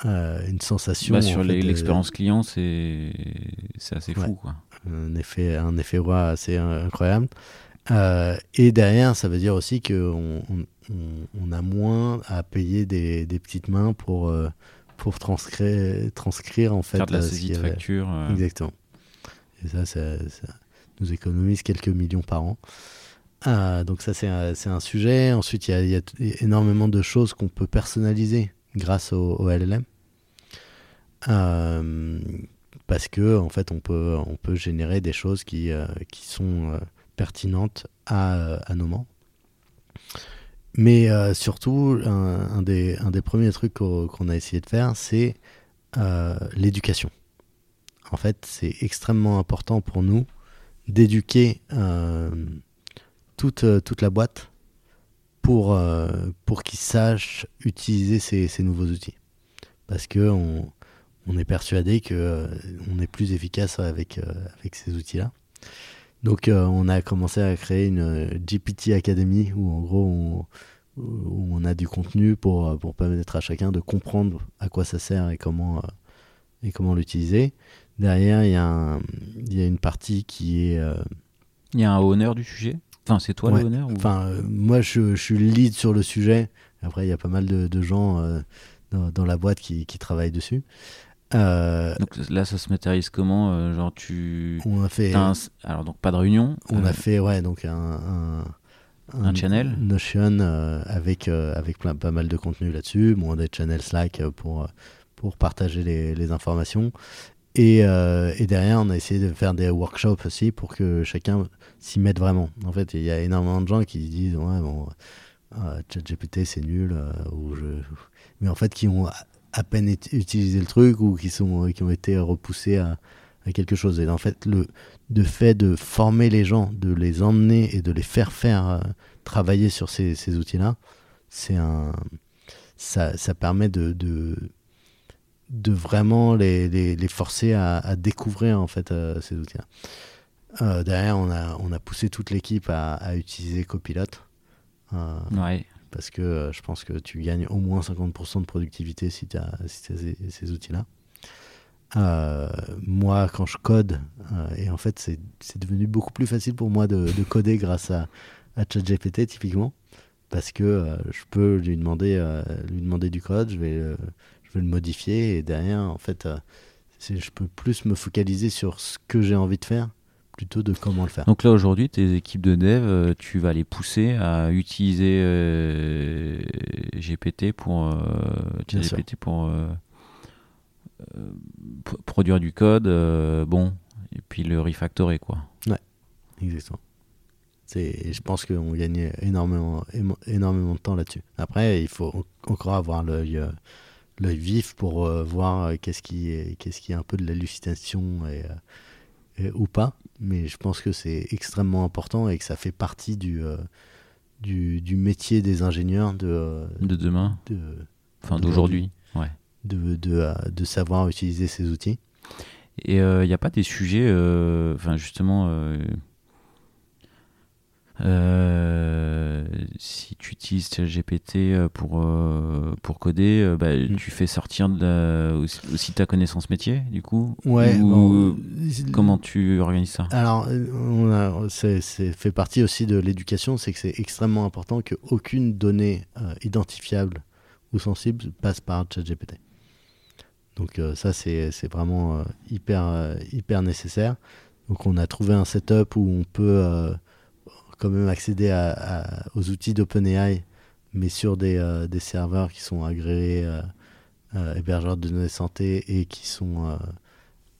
euh, une sensation. Bah, sur l'expérience client, c'est assez fou. Quoi. Un effet, un effet roi assez incroyable. Euh, et derrière, ça veut dire aussi qu'on on, on, a moins à payer des, des petites mains pour, euh, pour transcrire, transcrire en fait. Faire de la saisie de facture. Exactement. Et ça, ça, nous économise quelques millions par an. donc ça, c'est un, un, sujet. Ensuite, il y, y, a énormément de choses qu'on peut personnaliser grâce au, LLM. Euh, parce que en fait on peut on peut générer des choses qui qui sont pertinentes à, à nos membres. Mais surtout, un, des, premiers trucs qu'on a essayé de faire, c'est l'éducation. En fait, c'est extrêmement important pour nous d'éduquer toute, la boîte pour, pour qu'ils sachent utiliser ces, nouveaux outils. Parce que on, est persuadé qu'on euh, on est plus efficace avec, euh, avec ces outils-là. Donc euh, on a commencé à créer une GPT Academy où en gros on, où on a du contenu pour, pour permettre à chacun de comprendre à quoi ça sert et comment, et comment l'utiliser. Derrière, il y, a il y a une partie qui est... Il y a un honneur du sujet? Enfin, c'est toi le honneur Enfin, moi, je, je, suis le lead sur le sujet. Après, il y a pas mal de, de gens dans, dans, la boîte qui, qui travaillent dessus. Euh, donc là, ça se matérialise comment euh, Genre, tu. On a fait. alors, donc pas de réunion On a euh, fait, ouais, donc un. Un, channel Notion avec, avec plein, pas mal de contenu là-dessus. Bon, des channels Slack pour, pour partager les, les informations. Et, et, derrière, on a essayé de faire des workshops aussi pour que chacun s'y mette vraiment. En fait, il y a énormément de gens qui disent Ouais, bon, ChatGPT c'est nul. ou je... Mais en fait, qui ont à peine utilisé le truc ou qui, sont, qui ont été repoussés à, quelque chose. Et en fait, le de fait de former les gens, de les emmener et de les faire faire euh, travailler sur ces, outils-là, c'est un, ça, ça permet de, de, de vraiment les, les, les, forcer à, à, découvrir en fait euh, ces outils-là. Euh, derrière, on a, on a poussé toute l'équipe à, à, utiliser Copilot. ouais parce que euh, je pense que tu gagnes au moins 50% de productivité si tu as, ces, outils-là. Euh, moi, quand je code, euh, et en fait, c'est devenu beaucoup plus facile pour moi de, coder grâce à, ChatGPT, typiquement, parce que je peux lui demander, lui demander du code, je vais le modifier, et derrière, en fait, je peux plus me focaliser sur ce que j'ai envie de faire plutôt de comment le faire. Donc là aujourd'hui, tes équipes de dev, euh, tu vas les pousser à utiliser euh, GPT pour, euh, GPT pour produire du code, bon, et puis le refactorer quoi. Ouais, exactement. Je pense qu'on gagne énormément, énormément de temps là-dessus. Après, il faut encore avoir l'œil vif pour voir qu'est-ce qui, est, qu'est-ce qui est un peu de l'hallucination et ou pas, mais je pense que c'est extrêmement important et que ça fait partie du, euh, du, du, métier des ingénieurs de, euh, de demain, de, enfin d'aujourd'hui, ouais. de, de, euh, de, savoir utiliser ces outils. Et il n'y a pas des sujets, enfin justement, euh, si tu utilises GPT euh, pour, euh, pour coder, bah, mm. tu fais sortir de aussi, ta connaissance métier, du coup Ouais. comment tu organises ça? Alors, c'est fait partie aussi de l'éducation, c'est que c'est extrêmement important qu'aucune donnée identifiable ou sensible passe par ChatGPT. Donc ça, c'est vraiment hyper, hyper nécessaire. Donc on a trouvé un setup où on peut quand même accéder à, aux outils d'OpenAI, mais sur des, euh, des, serveurs qui sont agréés euh, euh, hébergeurs de données santé et qui sont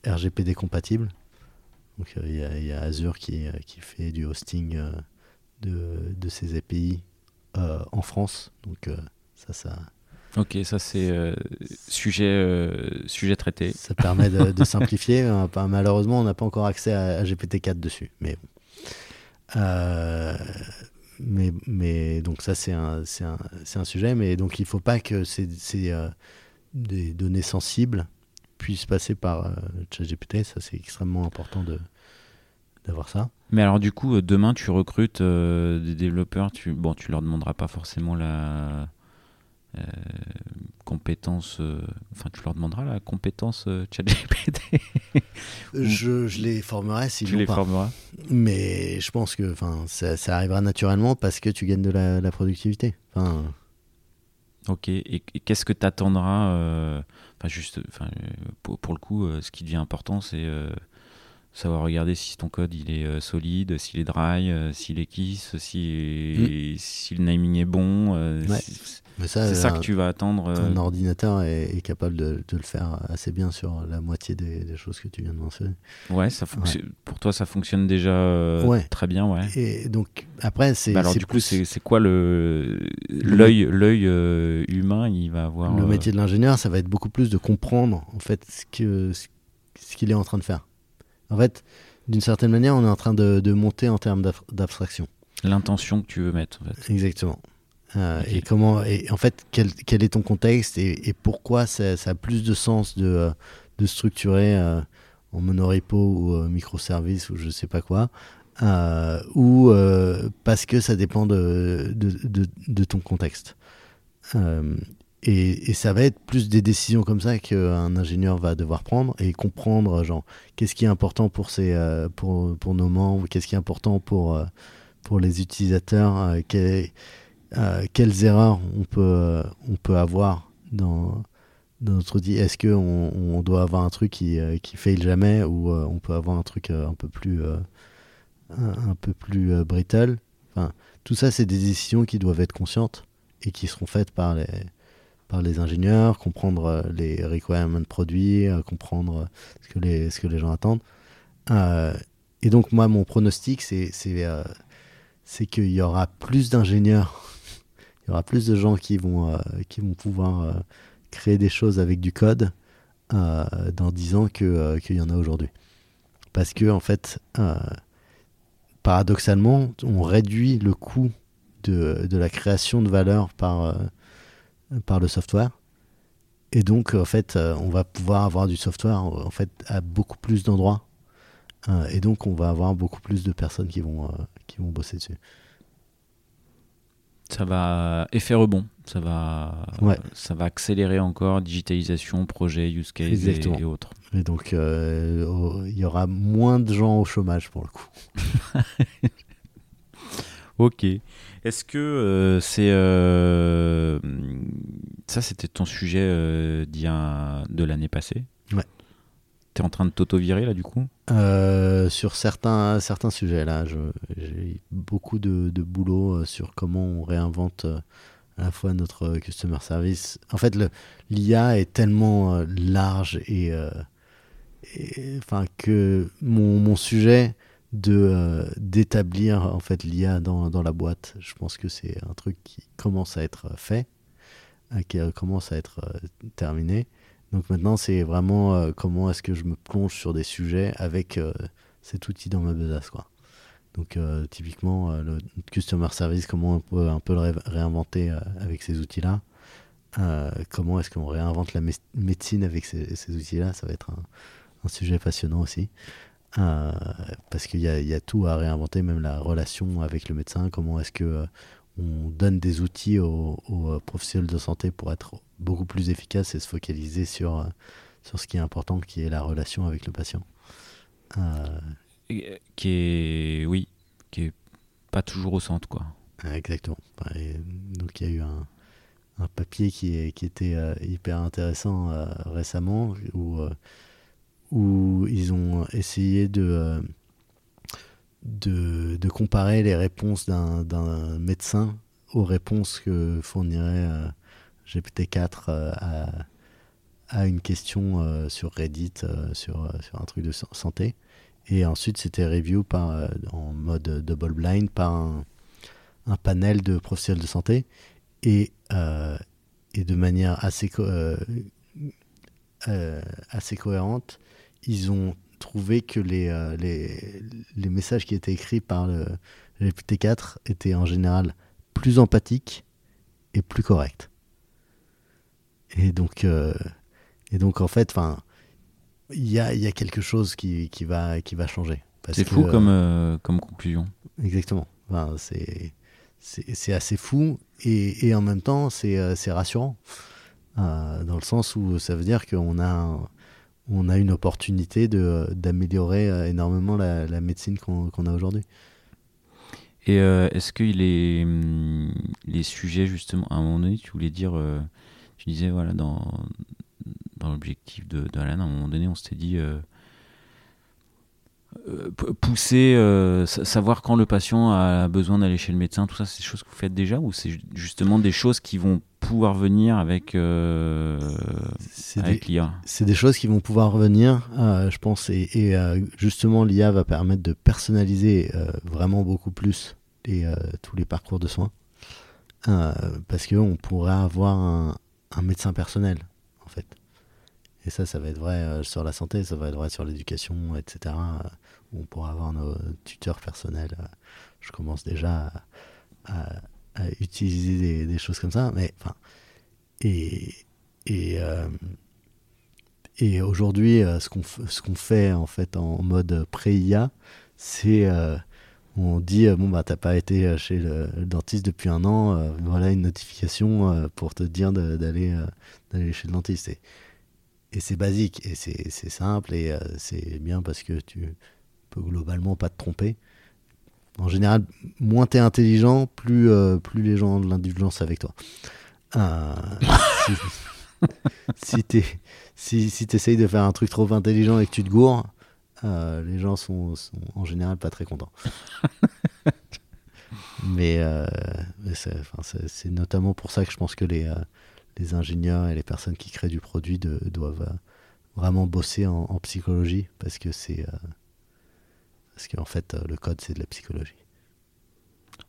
RGPD compatibles. Donc il y, y, a Azure qui, qui fait du hosting de, de, ces API en France. Donc ça, ça. Ok, ça c'est sujet, sujet traité. Ça permet de, simplifier. Malheureusement, on n'a pas encore accès à, à GPT-4 dessus. Mais bon. Euh, mais, mais donc ça c'est un, un, un, sujet, mais donc il ne faut pas que ces, ces euh, des données sensibles puissent passer par euh, ChatGPT, ça c'est extrêmement important de d'avoir ça. Mais alors du coup, demain tu recrutes des développeurs, tu, bon tu leur demanderas pas forcément la euh, compétence, euh, enfin tu leur demanderas la compétence ChatGPT. je, je, les formerai si tu les pas. formeras. Mais je pense que ça, ça arrivera naturellement parce que tu gagnes de la, productivité. Enfin. Ok, et, qu'est-ce que tu attendras Enfin, juste, enfin, pour, pour, le coup, ce qui devient important, c'est savoir regarder si ton code il est solide, s'il est dry, s'il est kiss, si, si le naming est bon. c'est ça que tu vas attendre. Un ordinateur est, capable de, le faire assez bien sur la moitié des, choses que tu viens de mentionner. Ouais, ça pour toi ça fonctionne déjà très bien, ouais. Et donc après c'est. Bah alors du coup c'est quoi le l'œil l'œil humain il va avoir. Le métier de l'ingénieur ça va être beaucoup plus de comprendre en fait ce que ce qu'il est en train de faire. En fait, d'une certaine manière, on est en train de, monter en termes d'abstraction. L'intention que tu veux mettre, en fait. Exactement. Euh, et comment, et en fait, quel, quel est ton contexte et, pourquoi ça, a plus de sens de, euh, de structurer euh, en monorepo ou microservice ou je sais pas quoi, ou parce que ça dépend de, de, de ton contexte. Et, ça va être plus des décisions comme ça qu'un ingénieur va devoir prendre et comprendre, genre, qu'est-ce qui est important pour, ces, euh, pour, nos membres, qu'est-ce qui est important pour, euh, les utilisateurs, euh, quelles erreurs on peut, avoir dans, notre outil. Est-ce qu'on on doit avoir un truc qui, qui fail jamais ou on peut avoir un truc un peu plus, un, peu plus brittle? Enfin, Tout ça, c'est des décisions qui doivent être conscientes et qui seront faites par les par les ingénieurs, comprendre euh, les requirements produits, euh, comprendre euh, ce que les, ce que les gens attendent. et donc moi, mon pronostic, c'est c'est qu'il y aura plus d'ingénieurs, il y aura plus de gens qui vont, qui vont pouvoir créer des choses avec du code dans 10 ans qu'il y en a aujourd'hui. Parce que, en fait, paradoxalement, on réduit le coût de, de, la création de valeur par, par le software. Et donc, en fait, euh, on va pouvoir avoir du software en fait, à beaucoup plus d'endroits. Euh, et donc, on va avoir beaucoup plus de personnes qui vont, euh, qui vont bosser dessus. Ça va effet rebond. Ça va, ça va accélérer encore digitalisation, projet, use case et, autres. Et donc, il y aura moins de gens au chômage pour le coup. ok. Est-ce que euh, c'est euh, ça c'était ton sujet euh, de l'année passée Ouais. T'es en train de t'auto-virer là du coup? Sur certains, certains sujets là, j'ai beaucoup de, boulot sur comment on réinvente à la fois notre customer service. En fait, l'IA est tellement large et, enfin que mon, mon sujet de euh, d'établir en fait l'IA dans, dans, la boîte. Je pense que c'est un truc qui commence à être fait, euh, qui euh, commence à être terminé. Donc maintenant, c'est vraiment comment est-ce que je me plonge sur des sujets avec cet outil dans ma besace, quoi. Donc typiquement, le customer service, comment on peut un peu le réinventer avec ces outils-là. comment est-ce qu'on réinvente la médecine avec ces, outils-là Ça va être un, sujet passionnant aussi. Euh, parce qu'il y, a tout à réinventer, même la relation avec le médecin, comment est-ce que euh, on donne des outils aux, aux, professionnels de santé pour être beaucoup plus efficaces et se focaliser sur, euh, sur ce qui est important, qui est la relation avec le patient. qui est, oui, qui est pas toujours au centre, quoi. Exactement. donc il y a eu un, un papier qui, est, qui était hyper intéressant récemment où où ils ont essayé de, euh, de, comparer les réponses d'un médecin aux réponses que fournirait euh, GPT-4 euh, à, à, une question sur Reddit, sur, sur un truc de santé. Et ensuite, c'était review par, en mode double blind par un, un panel de professionnels de santé. Et, et de manière assez, assez cohérente, ils ont trouvé que les, euh, les, les, messages qui étaient écrits par le GPT-4 étaient en général plus empathiques et plus corrects. Et donc, euh, et donc en fait, il y a, y a quelque chose qui, qui, va, qui va changer. C'est fou comme, euh, comme conclusion. Exactement. Enfin, c'est assez fou et, et, en même temps, c'est rassurant. dans le sens où ça veut dire qu'on a on a une opportunité d'améliorer euh, énormément la, médecine qu'on a aujourd'hui. Et euh, est-ce que les, hum, les sujets, justement, à un moment donné, tu voulais dire, euh, tu disais, voilà, dans, dans l'objectif de, de à un moment donné, on s'était dit, pousser, savoir quand le patient a besoin d'aller chez le médecin, tout ça, c'est des choses que vous faites déjà ou c'est justement des choses qui vont pouvoir venir avec, avec l'IA C'est des choses qui vont pouvoir venir, je pense, et, et justement l'IA va permettre de personnaliser vraiment beaucoup plus les, tous les parcours de soins. parce qu'on pourrait avoir un, un médecin personnel, en fait. Et ça, ça va être vrai euh, sur la santé, ça va être vrai sur l'éducation, etc. où on pourra avoir nos tuteurs personnels. Euh, je commence déjà à, utiliser des, choses comme ça. Mais, enfin, et, et, euh, et aujourd'hui, ce qu'on ce qu'on fait en fait en mode pré-IA, c'est on dit bon bah t'as pas été chez le, dentiste depuis un an, voilà une notification pour te dire d'aller d'aller chez le dentiste. Et, et c'est basique et c'est simple et euh, c'est bien parce que tu peux globalement pas te tromper. En général, moins tu es intelligent, plus, euh, plus les gens ont de l'indulgence avec toi. Euh, si, tu si, si essayes de faire un truc trop intelligent et que tu te gourres, les gens sont, sont, en général pas très contents. mais, mais c'est notamment pour ça que je pense que les, les ingénieurs et les personnes qui créent du produit doivent euh, vraiment bosser en, psychologie parce que c'est euh, parce qu'en fait euh, le code c'est de la psychologie.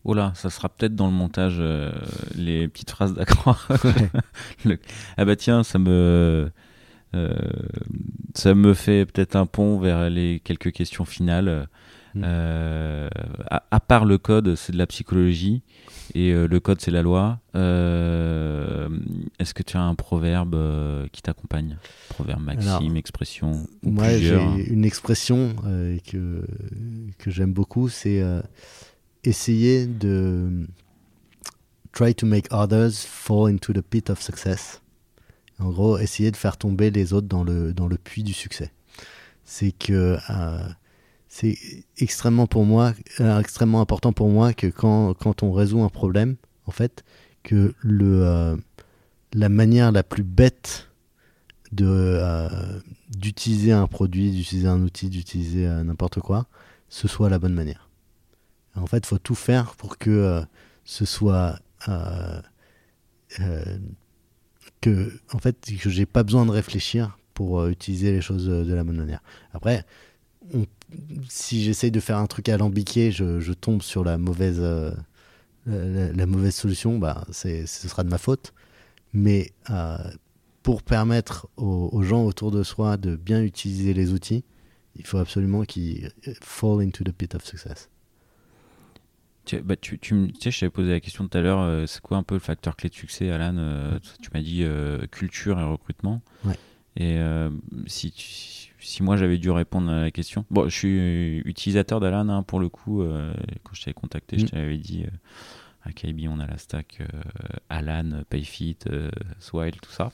Oh là, ça sera peut-être dans le montage les petites phrases d'accord. ah bah tiens, ça me ça me fait peut-être un pont vers les quelques questions finales. Mm. à, part le code, c'est de la psychologie et euh, le code c'est la loi. Euh, est-ce que tu as un proverbe euh, qui t'accompagne? Proverbe, maxime, expression Moi j'ai une expression que, que j'aime beaucoup, c'est essayer de try to make others fall into the pit of success. En gros, essayer de faire tomber les autres dans le, dans le puits du succès. C'est que c'est extrêmement pour moi, euh, extrêmement important pour moi que quand, quand, on résout un problème, en fait, que le, euh, la manière la plus bête de euh, d'utiliser un produit, d'utiliser un outil, d'utiliser n'importe quoi, ce soit la bonne manière. En fait, faut tout faire pour que ce soit que en fait que j'ai pas besoin de réfléchir pour utiliser les choses de la bonne manière. Après, si j'essaye de faire un truc alambiqué, je, je tombe sur la mauvaise, euh, la, mauvaise solution, bah, ce sera de ma faute. Mais euh, pour permettre aux, gens autour de soi de bien utiliser les outils, il faut absolument qu'ils fall into the pit of success. Tu, bah, tu, tu, sais, je t'avais posé la question tout à l'heure, euh, c'est quoi un peu le facteur clé de succès, Alan Tu m'as dit culture et recrutement. Ouais. Et si tu si moi j'avais dû répondre à la question. Bon, je suis utilisateur d'Alan hein, pour le coup. Euh, quand je t'avais contacté, je mm. t'avais dit euh, à KB on a la stack euh, Alan, Payfit, Swile, tout ça.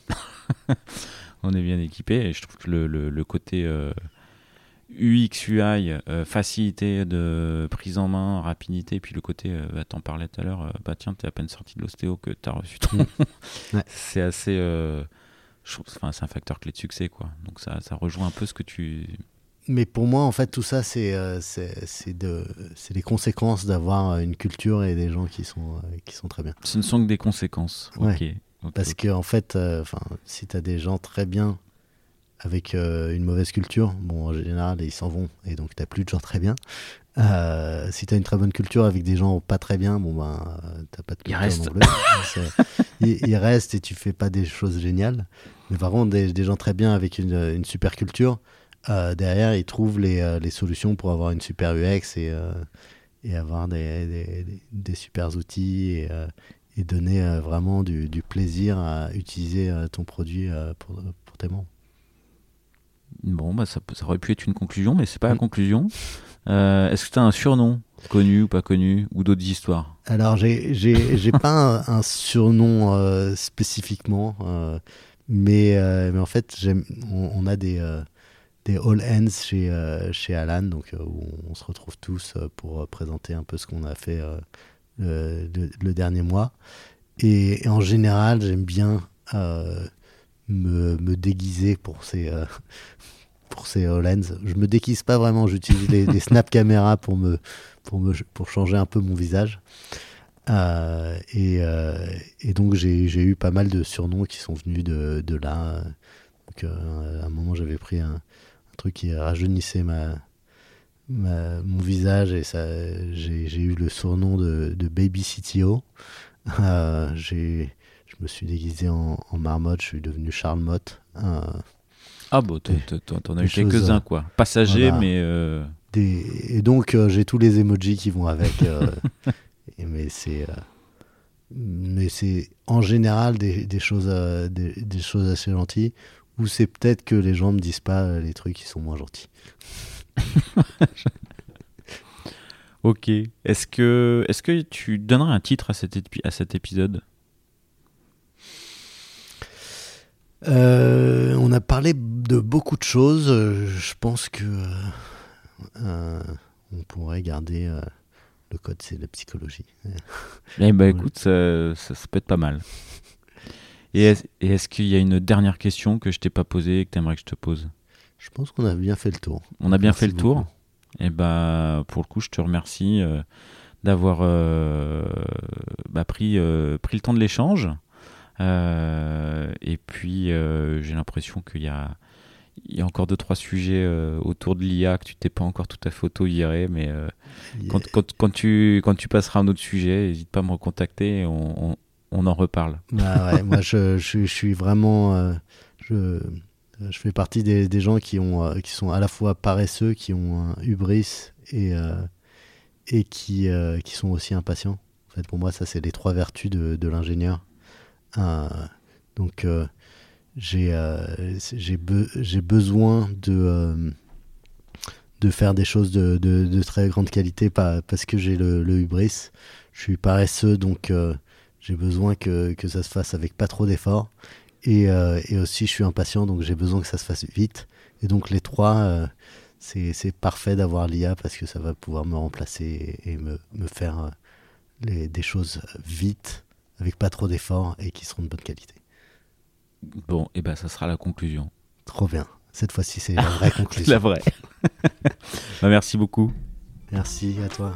on est bien équipé et je trouve que le, le, côté UX, UI, facilité de prise en main, rapidité, et puis le côté, bah, t'en parlais tout à l'heure, bah tiens, t'es à peine sorti de l'ostéo que t'as reçu ton. Mm. C'est assez enfin, c'est un facteur clé de succès, quoi. Donc ça, ça rejoint un peu ce que tu. Mais pour moi, en fait, tout ça, c'est euh, c'est de, les conséquences d'avoir une culture et des gens qui sont, euh, qui sont très bien. Ce ne sont que des conséquences. Ok. Parce que en fait, euh, enfin, si tu as des gens très bien avec une mauvaise culture, bon, en général, ils s'en vont et donc tu plus de gens très bien. Si tu as une très bonne culture avec des gens pas très bien, bon ben, t'as pas de culture il reste. et tu fais pas des choses géniales. Mais par contre, des, gens très bien avec une, super culture, euh, derrière, ils trouvent les, euh, les, solutions pour avoir une super UX et, euh, et avoir des, des, des, super outils et, et donner vraiment du, du, plaisir à utiliser ton produit pour, pour, tes membres. Bon, bah ça, ça, aurait pu être une conclusion, mais c'est pas la mm. Conclusion. Est-ce que tu as un surnom connu ou pas connu ou d'autres histoires? Alors, j'ai pas un, surnom spécifiquement. Mais, euh, mais en fait, on, on, a des, euh, des all ends chez, euh, chez Alan, donc, où on se retrouve tous pour présenter un peu ce qu'on a fait le, dernier mois. Et, en général, j'aime bien me, me, déguiser pour ces, pour ces HoloLens. Je me déguise pas vraiment, j'utilise les, snap caméras pour me, pour me pour changer un peu mon visage. et, et, donc j'ai eu pas mal de surnoms qui sont venus de, de là. Donc à un moment j'avais pris un, un, truc qui rajeunissait ma, mon visage et ça, j'ai eu le surnom de, Baby CTO. Euh, je me suis déguisé en, marmotte, je suis devenu Charles Mott. Euh, ah bon, t'en as eu quelques-uns quoi. Passagers, mais... Euh, et donc j'ai tous les emojis qui vont avec. mais c'est... mais c'est en général des, des choses, des, des, choses assez gentilles, ou c'est peut-être que les gens me disent pas les trucs qui sont moins gentils. ok. Est-ce que, est que tu donnerais un titre à cet, à cet épisode? Euh, On a parlé de beaucoup de choses. Je pense que euh, on pourrait garder euh, le code, c'est la psychologie. Eh ben, écoute, ça, ça, peut être pas mal. Et est-ce qu'il y a une dernière question que je t'ai pas posée et que tu aimerais que je te pose? Je pense qu'on a bien fait le tour. On a bien fait le tour. Et eh bah, pour le coup, je te remercie euh, d'avoir euh, bah, pris, euh, pris le temps de l'échange. Et puis, j'ai l'impression qu'il y a, il y a encore deux, trois sujets autour de l'IA que tu t'es pas encore tout à fait auto-viré. Mais quand, quand, quand, tu, quand tu passeras à un autre sujet, n'hésite pas à me recontacter et on, on, en reparle. Bah ouais, moi, je, je, je, suis vraiment. je euh, je fais partie des, gens qui, ont, euh, qui sont à la fois paresseux, qui ont un hubris et, euh, et qui, qui sont aussi impatients. En fait, pour moi, ça, c'est les trois vertus de, de l'ingénieur. Donc, j'ai j'ai besoin de, de faire des choses de, de, très grande qualité parce que j'ai le, hubris. Je suis paresseux, donc j'ai besoin que, que, ça se fasse avec pas trop d'efforts. Euh, et, aussi, je suis impatient, donc j'ai besoin que ça se fasse vite. Et donc, les trois, euh, c'est parfait d'avoir l'IA parce que ça va pouvoir me remplacer et, me, me, faire euh, des choses vite, avec pas trop d'efforts et qui seront de bonne qualité. Bon, et ben ça sera la conclusion. Trop bien. Cette fois-ci, c'est la vraie conclusion. la vraie. bah, merci beaucoup. Merci à toi.